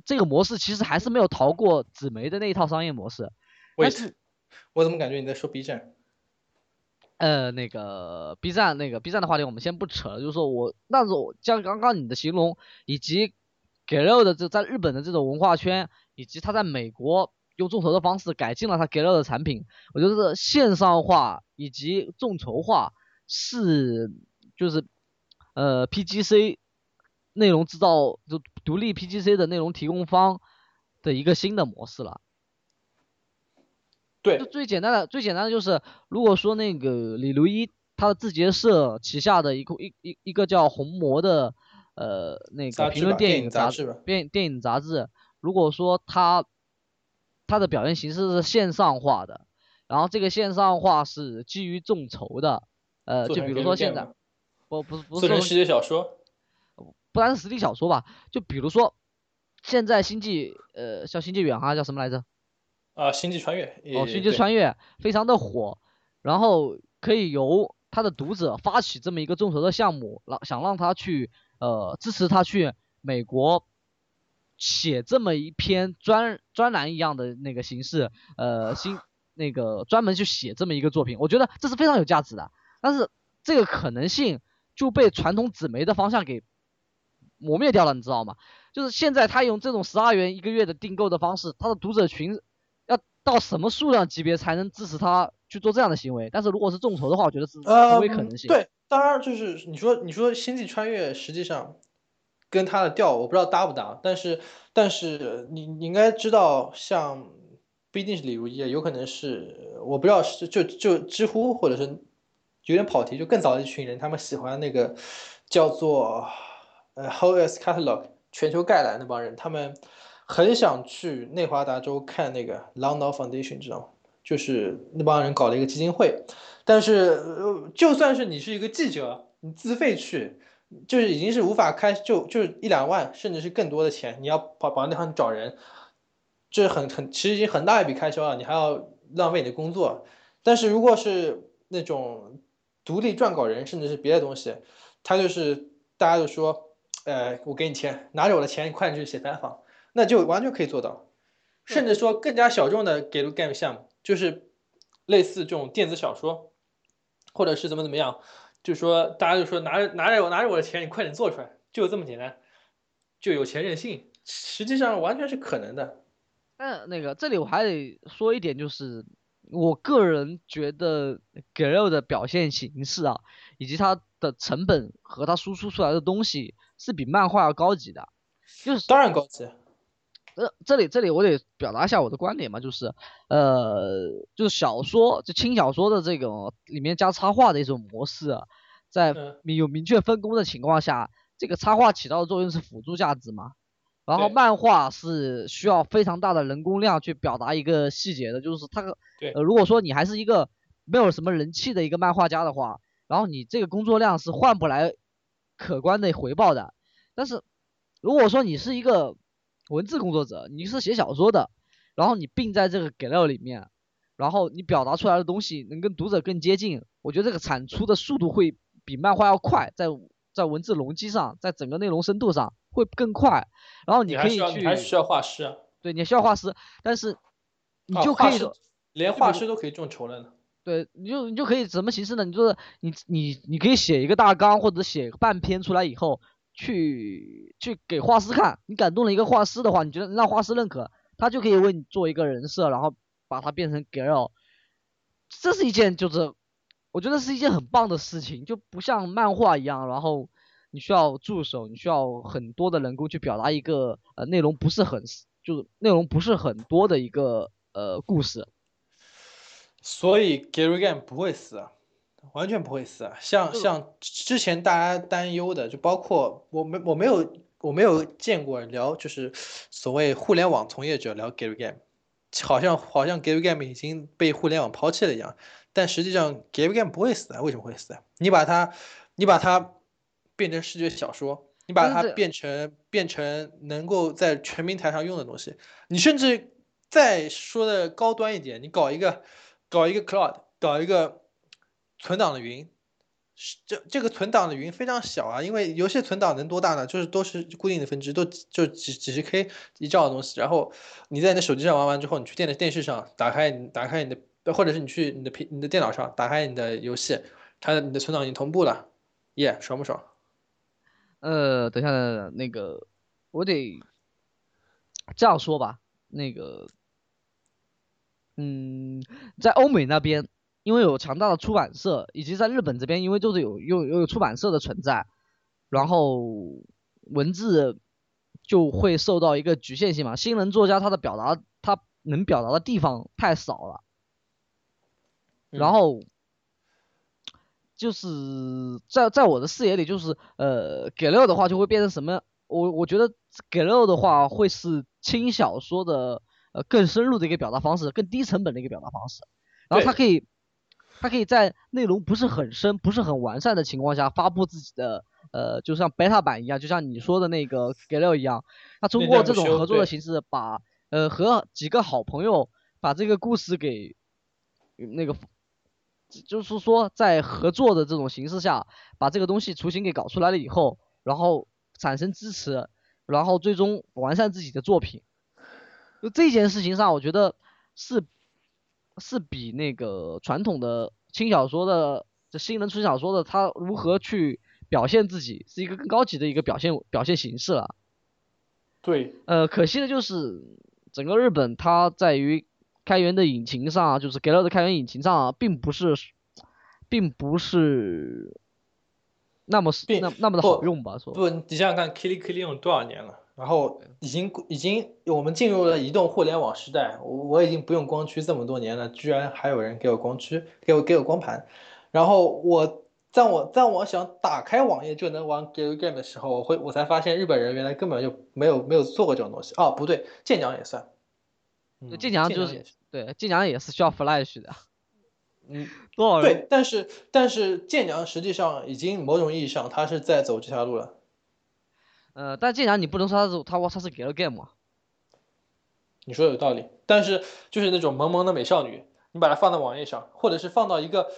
这个模式其实还是没有逃过纸媒的那一套商业模式。但是，
我怎么感觉你在说 B 站？
呃，那个 B 站那个 B 站的话题我们先不扯了，就是说我那种像刚刚你的形容，以及给肉的这在日本的这种文化圈，以及他在美国用众筹的方式改进了他给肉的产品，我觉得线上化以及众筹化是就是呃 PGC。内容制造就独立 PGC 的内容提供方的一个新的模式了。
对，
就最简单的最简单的就是，如果说那个李如一他的字节社旗下的一个一一一个叫红魔的呃那个评论电影杂志电电影杂志，如果说他他的表现形式是线上化的，然后这个线上化是基于众筹的，呃，就比如说现在不不不是
说世界小说。
不单是实体小说吧，就比如说，现在星际呃，叫星际远航叫什么来着？
啊，星际穿越。
哦，星际穿越非常的火，然后可以由他的读者发起这么一个众筹的项目，让想让他去呃支持他去美国写这么一篇专专栏一样的那个形式，呃，新那个专门去写这么一个作品，我觉得这是非常有价值的。但是这个可能性就被传统纸媒的方向给。磨灭掉了，你知道吗？就是现在他用这种十二元一个月的订购的方式，他的读者群要到什么数量级别才能支持他去做这样的行为？但是如果是众筹的话，我觉得是极为可能性。
对，当然就是你说你说星际穿越实际上跟他的调我不知道搭不搭，但是但是你你应该知道，像不一定是李如一，有可能是我不知道是就就知乎或者是有点跑题，就更早的一群人，他们喜欢那个叫做。呃，Hoes Catalog 全球概览那帮人，他们很想去内华达州看那个 London Foundation，知道吗？就是那帮人搞了一个基金会，但是呃就算是你是一个记者，你自费去，就是已经是无法开，就就是一两万，甚至是更多的钱，你要跑跑那方找人，这是很很其实已经很大一笔开销了，你还要浪费你的工作。但是如果是那种独立撰稿人，甚至是别的东西，他就是大家就说。呃，我给你钱，拿着我的钱，你快点去写采访，那就完全可以做到。甚至说更加小众的给入 game 项目，就是类似这种电子小说，或者是怎么怎么样，就说大家就说拿着拿着我拿着我的钱，你快点做出来，就这么简单，就有钱任性，实际上完全是可能的。
但那个这里我还得说一点，就是我个人觉得 g r l 的表现形式啊，以及它的成本和它输出出来的东西是比漫画要高级的，就是
当然高级。
呃，这里这里我得表达一下我的观点嘛，就是，呃，就是小说就轻小说的这种里面加插画的一种模式，在明有明确分工的情况下，这个插画起到的作用是辅助价值嘛，然后漫画是需要非常大的人工量去表达一个细节的，就是它，呃，如果说你还是一个没有什么人气的一个漫画家的话，然后你这个工作量是换不来可观的回报的，但是如果说你是一个文字工作者，你是写小说的，然后你并在这个给料里面，然后你表达出来的东西能跟读者更接近，我觉得这个产出的速度会比漫画要快，在在文字容积上，在整个内容深度上会更快。然后你可以去，
还需要画师啊？
对，你需要画师，但是你就可以
连画师都可以众筹了呢。
对，你就你就可以什么形式呢？你就是你你你可以写一个大纲或者写半篇出来以后。去去给画师看，你感动了一个画师的话，你觉得让画师认可，他就可以为你做一个人设，然后把它变成 girl，这是一件就是我觉得是一件很棒的事情，就不像漫画一样，然后你需要助手，你需要很多的人工去表达一个呃内容不是很就是内容不是很多的一个呃故事，
所以 Gary Game 不会死啊。完全不会死啊！像像之前大家担忧的，就包括我没我没有我没有见过聊就是所谓互联网从业者聊 Gary Game，好像好像 Gary Game 已经被互联网抛弃了一样。但实际上 Gary Game 不会死啊！为什么会死啊？你把它你把它变成视觉小说，你把它变成变成能够在全平台上用的东西，你甚至再说的高端一点，你搞一个搞一个 Cloud，搞一个。存档的云，这这个存档的云非常小啊，因为游戏存档能多大呢？就是都是固定的分支，都就几几十 K 一兆的东西。然后你在你的手机上玩完之后，你去电的电视上打开，打开你的，或者是你去你的平你的电脑上打开你的游戏，它的你的存档已经同步了，耶，爽不爽？
呃，等下那个我得这样说吧，那个，嗯，在欧美那边。因为有强大的出版社，以及在日本这边，因为就是有有有出版社的存在，然后文字就会受到一个局限性嘛。新人作家他的表达，他能表达的地方太少了，然后就是在在我的视野里，就是呃，给六的话就会变成什么？我我觉得给六的话会是轻小说的呃更深入的一个表达方式，更低成本的一个表达方式，然后它可以。它可以在内容不是很深、不是很完善的情况下发布自己的，呃，就像 beta 版一样，就像你说的那个 g a l 一样，他通过这种合作的形式，把呃和几个好朋友把这个故事给那个，就是说在合作的这种形式下，把这个东西雏形给搞出来了以后，然后产生支持，然后最终完善自己的作品。就这件事情上，我觉得是。是比那个传统的轻小说的这新人出小说的，他如何去表现自己，是一个更高级的一个表现表现形式了。
对，
呃，可惜的就是整个日本它在于开源的引擎上，就是给了的开源引擎上，并不是，并不是那么那那么的好用吧？说
不，你想想看，Kili Kili 用多少年了？然后已经已经我们进入了移动互联网时代，我我已经不用光驱这么多年了，居然还有人给我光驱，给我给我光盘。然后我在我在我想打开网页就能玩 Game 的时候，我会我才发现日本人原来根本就没有没有做过这种东西。哦，不对，剑娘也算。
剑娘就是对剑娘也是需要 Flash 的。
嗯，
多少
人？对，但是但是剑娘实际上已经某种意义上它是在走这条路了。
呃，但既然你不能说他是他他是给了 game 啊，
你说有道理。但是就是那种萌萌的美少女，你把它放在网页上，或者是放到一个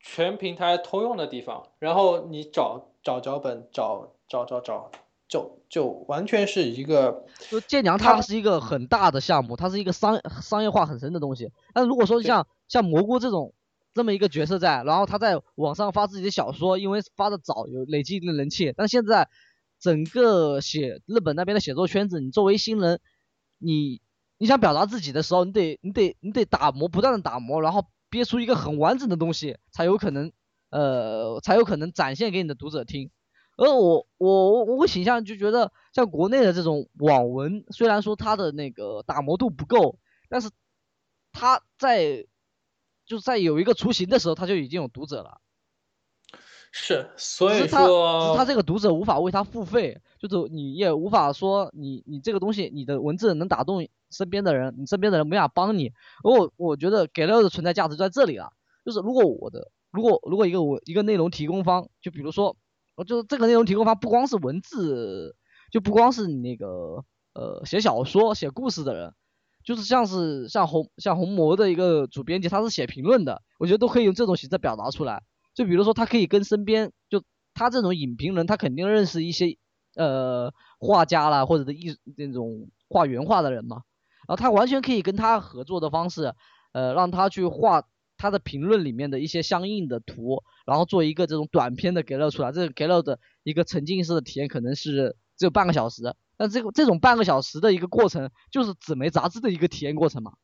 全平台通用的地方，然后你找找脚本，找找找找，就就完全是一个。
就剑娘它是一个很大的项目，它是一个商商业化很深的东西。但如果说像像蘑菇这种这么一个角色在，然后他在网上发自己的小说，因为发的早，有累积一定的人气。但现在整个写日本那边的写作圈子，你作为新人，你你想表达自己的时候，你得你得你得打磨，不断的打磨，然后憋出一个很完整的东西，才有可能呃才有可能展现给你的读者听。而我我我我倾向就觉得，像国内的这种网文，虽然说它的那个打磨度不够，但是它在就在有一个雏形的时候，它就已经有读者了。
是，所以说
他这个读者无法为他付费，就是你也无法说你你这个东西你的文字能打动身边的人，你身边的人没法帮你。而我我觉得给了的存在价值就在这里了，就是如果我的如果如果一个我一个内容提供方，就比如说。我就这个内容提供方不光是文字，就不光是你那个呃写小说写故事的人，就是像是像红像红魔的一个主编辑，他是写评论的，我觉得都可以用这种形式表达出来。就比如说他可以跟身边就他这种影评人，他肯定认识一些呃画家啦或者的艺那种画原画的人嘛，然后他完全可以跟他合作的方式，呃让他去画。他的评论里面的一些相应的图，然后做一个这种短片的给了出来，这个给了的一个沉浸式的体验可能是只有半个小时，但这个这种半个小时的一个过程就是纸媒杂志的一个体验过程嘛。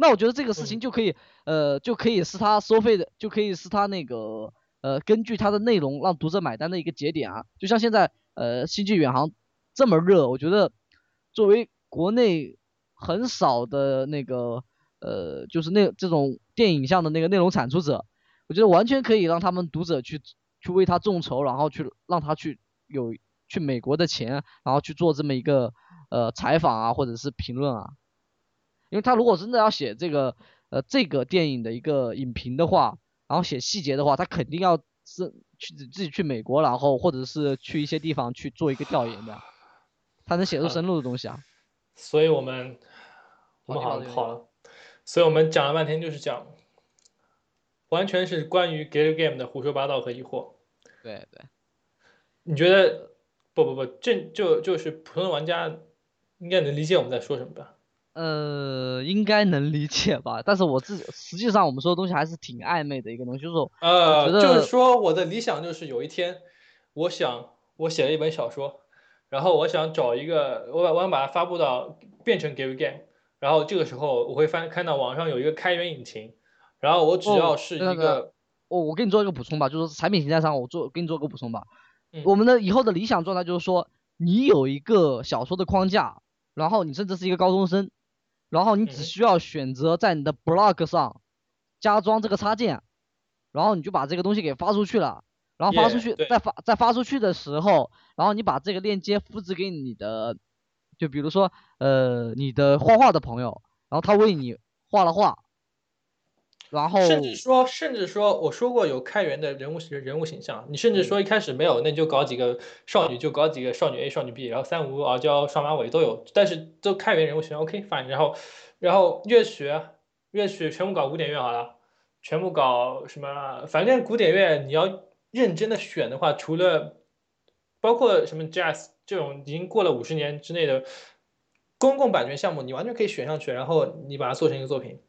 那我觉得这个事情就可以，呃，就可以是他收费的，就可以是他那个，呃，根据他的内容让读者买单的一个节点啊。就像现在，呃，星际远航这么热，我觉得作为国内很少的那个。呃，就是那这种电影像的那个内容产出者，我觉得完全可以让他们读者去去为他众筹，然后去让他去有去美国的钱，然后去做这么一个呃采访啊，或者是评论啊。因为他如果真的要写这个呃这个电影的一个影评的话，然后写细节的话，他肯定要是去自己去美国，然后或者是去一些地方去做一个调研的，他能写出深入的东西啊。
所以我们我们好好了。所以我们讲了半天，就是讲，完全是关于 Get Game 的胡说八道和疑惑。
对对，
你觉得？不不不，这就就是普通的玩家应该能理解我们在说什么吧？
呃，应该能理解吧。但是我自己实际上我们说的东西还是挺暧昧的一个东西，就是
呃，就是说我的理想就是有一天，我想我写了一本小说，然后我想找一个，我把我想把它发布到变成 Give Game，。然后这个时候我会翻看到网上有一个开源引擎，然后我只要是一个，
我我给你做一个补充吧，就是产品形态上我做给你做个补充吧。我们的以后的理想状态就是说，你有一个小说的框架，然后你甚至是一个高中生，然后你只需要选择在你的 blog 上加装这个插件，然后你就把这个东西给发出去了，然后发出去再发再发出去的时候，然后你把这个链接复制给你的。就比如说，呃，你的画画的朋友，然后他为你画了画，然后
甚至说，甚至说，我说过有开源的人物人物形象，你甚至说一开始没有，那你就搞几个少女，就搞几个少女 A、少女 B，然后三无、傲娇、双马尾都有，但是都开源人物形象，OK fine。然后，然后乐曲，乐曲全部搞古典乐好了，全部搞什么？反正古典乐你要认真的选的话，除了包括什么 Jazz。这种已经过了五十年之内的公共版权项目，你完全可以选上去，然后你把它做成一个作品。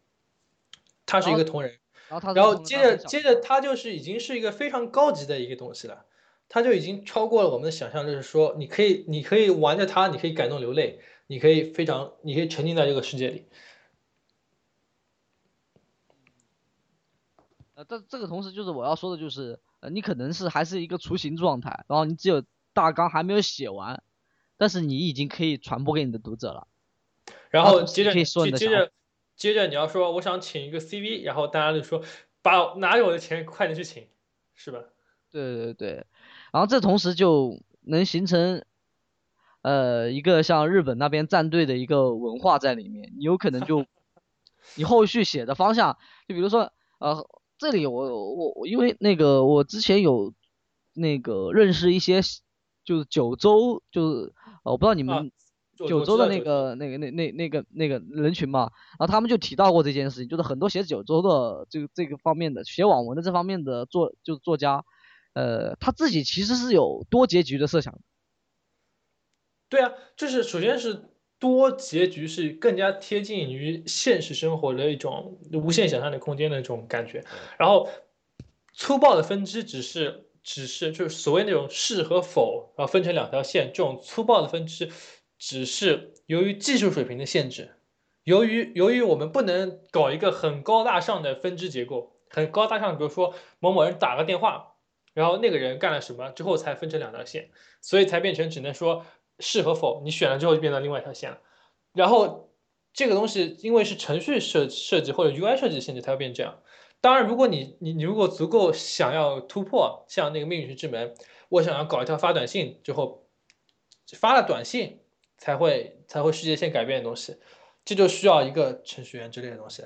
他是一个同人，
然后
然后接着接着他就是已经是一个非常高级的一个东西了，他就已经超过了我们的想象，就是说你可以你可以玩着它，你可以感动流泪，你可以非常你可以沉浸在这个世界里。
呃，这这个同时就是我要说的就是，呃，你可能是还是一个雏形状态，然后你只有。大纲还没有写完，但是你已经可以传播给你的读者了。
然后接着接接着接着你要说我想请一个 CV，然后大家就说把哪有的钱快点去请，是吧？
对对对，然后这同时就能形成呃一个像日本那边战队的一个文化在里面，你有可能就 你后续写的方向，就比如说呃这里我我我因为那个我之前有那个认识一些。就是九州，就是我不知道你们九州的那个那个那那那个那个人群嘛，然后他们就提到过这件事情，就是很多写九州的这个这个方面的写网文的这方面的作就是作家，呃，他自己其实是有多结局的设想。
对啊，就是首先是多结局是更加贴近于现实生活的一种无限想象的空间的一种感觉。然后粗暴的分支只是只是就是所谓那种是和否，然后分成两条线，这种粗暴的分支只是由于技术水平的限制，由于由于我们不能搞一个很高大上的分支结构，很高大上，比如说某某人打个电话，然后那个人干了什么之后才分成两条线，所以才变成只能说。是和否，你选了之后就变成另外一条线了。然后这个东西因为是程序设设计或者 UI 设计的限制，它会变这样。当然，如果你你你如果足够想要突破，像那个命运之门，我想要搞一条发短信之后发了短信才会才会世界线改变的东西，这就需要一个程序员之类的东西。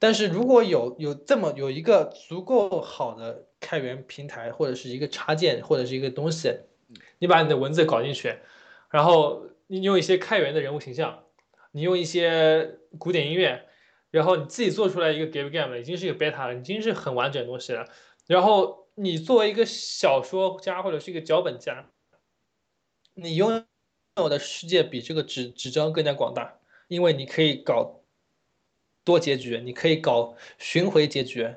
但是如果有有这么有一个足够好的开源平台或者是一个插件或者是一个东西，你把你的文字搞进去。然后你用一些开源的人物形象，你用一些古典音乐，然后你自己做出来一个 Game Game 已经是一个 Beta 了，已经是很完整的东西了。然后你作为一个小说家或者是一个脚本家，你用有的世界比这个纸纸张更加广大，因为你可以搞多结局，你可以搞巡回结局。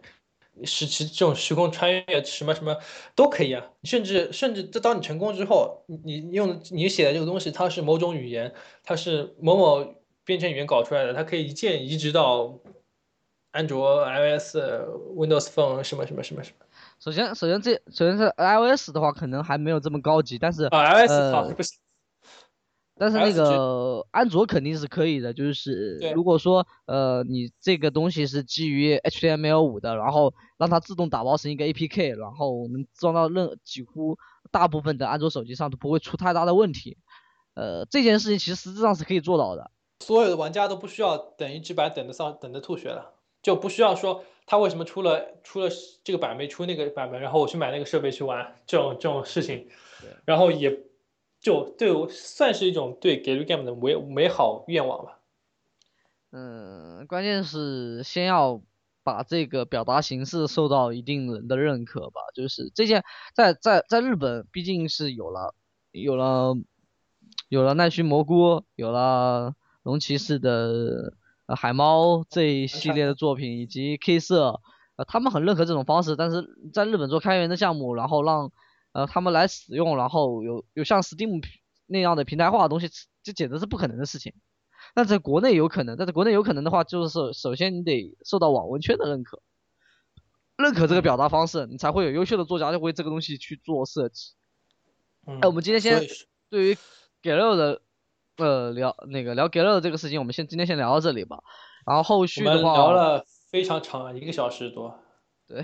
时时这种时空穿越什么什么都可以啊，甚至甚至这当你成功之后，你你用你写的这个东西，它是某种语言，它是某某编程语言搞出来的，它可以一键移植到安卓、iOS、Windows Phone 什么什么什么什么。
首先，首先这首先是 iOS 的话，可能还没有这么高级，但是
啊，iOS 好不行。
但是那个安卓肯定是可以的，就是如果说呃你这个东西是基于 HTML5 的，然后让它自动打包成一个 APK，然后能装到任几乎大部分的安卓手机上都不会出太大的问题。呃，这件事情其实实质上是可以做到的。
所有的玩家都不需要等一只白等得上等得吐血了，就不需要说他为什么出了出了这个版没出那个版本，然后我去买那个设备去玩这种这种事情，然后也。就对我算是一种对 g a Game 的美美好愿望吧。
嗯，关键是先要把这个表达形式受到一定人的认可吧。就是这件在在在日本毕竟是有了有了有了奈须蘑菇，有了龙骑士的海猫这一系列的作品，以及 K 社，呃，他们很认可这种方式。但是在日本做开源的项目，然后让呃，他们来使用，然后有有像 Steam 那样的平台化的东西，这简直是不可能的事情。但在国内有可能，但在国内有可能的话，就是首先你得受到网文圈的认可，认可这个表达方式，你才会有优秀的作家就为这个东西去做设计。哎，我们今天先对于 g a l 的呃聊那个聊 g a l 的这个事情，我们先今天先聊到这里吧。然后后续的话，
聊了非常长，一个小时多。
对。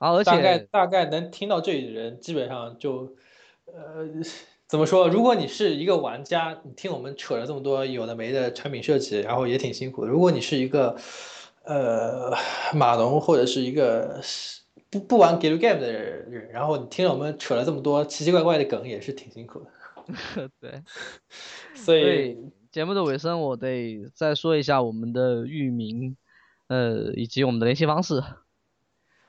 啊，而且
大概大概能听到这里的人，基本上就，呃，怎么说？如果你是一个玩家，你听我们扯了这么多有的没的产品设计，然后也挺辛苦的。如果你是一个，呃，码农或者是一个不不玩 game game 的人，然后你听了我们扯了这么多奇奇怪怪的梗，也是挺辛苦的。
对，
所以
节目的尾声，我得再说一下我们的域名，呃，以及我们的联系方式。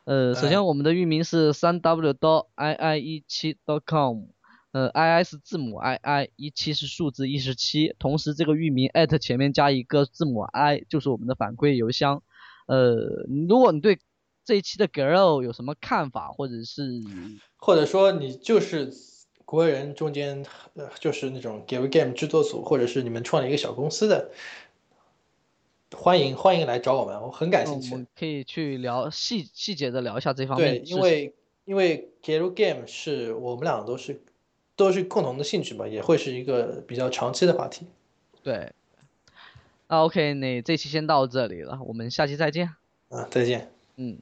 呃，首先我们的域名是三 w 到 i i 一七 dot com，呃，i i 是字母 i i，一七是数字一十七，同时这个域名 at 前面加一个字母 i 就是我们的反馈邮箱。呃，如果你对这一期的 girl 有什么看法，或者是
或者说你就是国人中间，呃，就是那种 give game 制作组，或者是你们创立一个小公司的。欢迎欢迎来找我们，我很感兴趣。
我们可以去聊细细节的聊一下这方面。
对，因为因为 a r Game 是我们俩都是都是共同的兴趣吧，也会是一个比较长期的话题。
对，那 OK，那这期先到这里了，我们下期再见。
啊，再见。
嗯。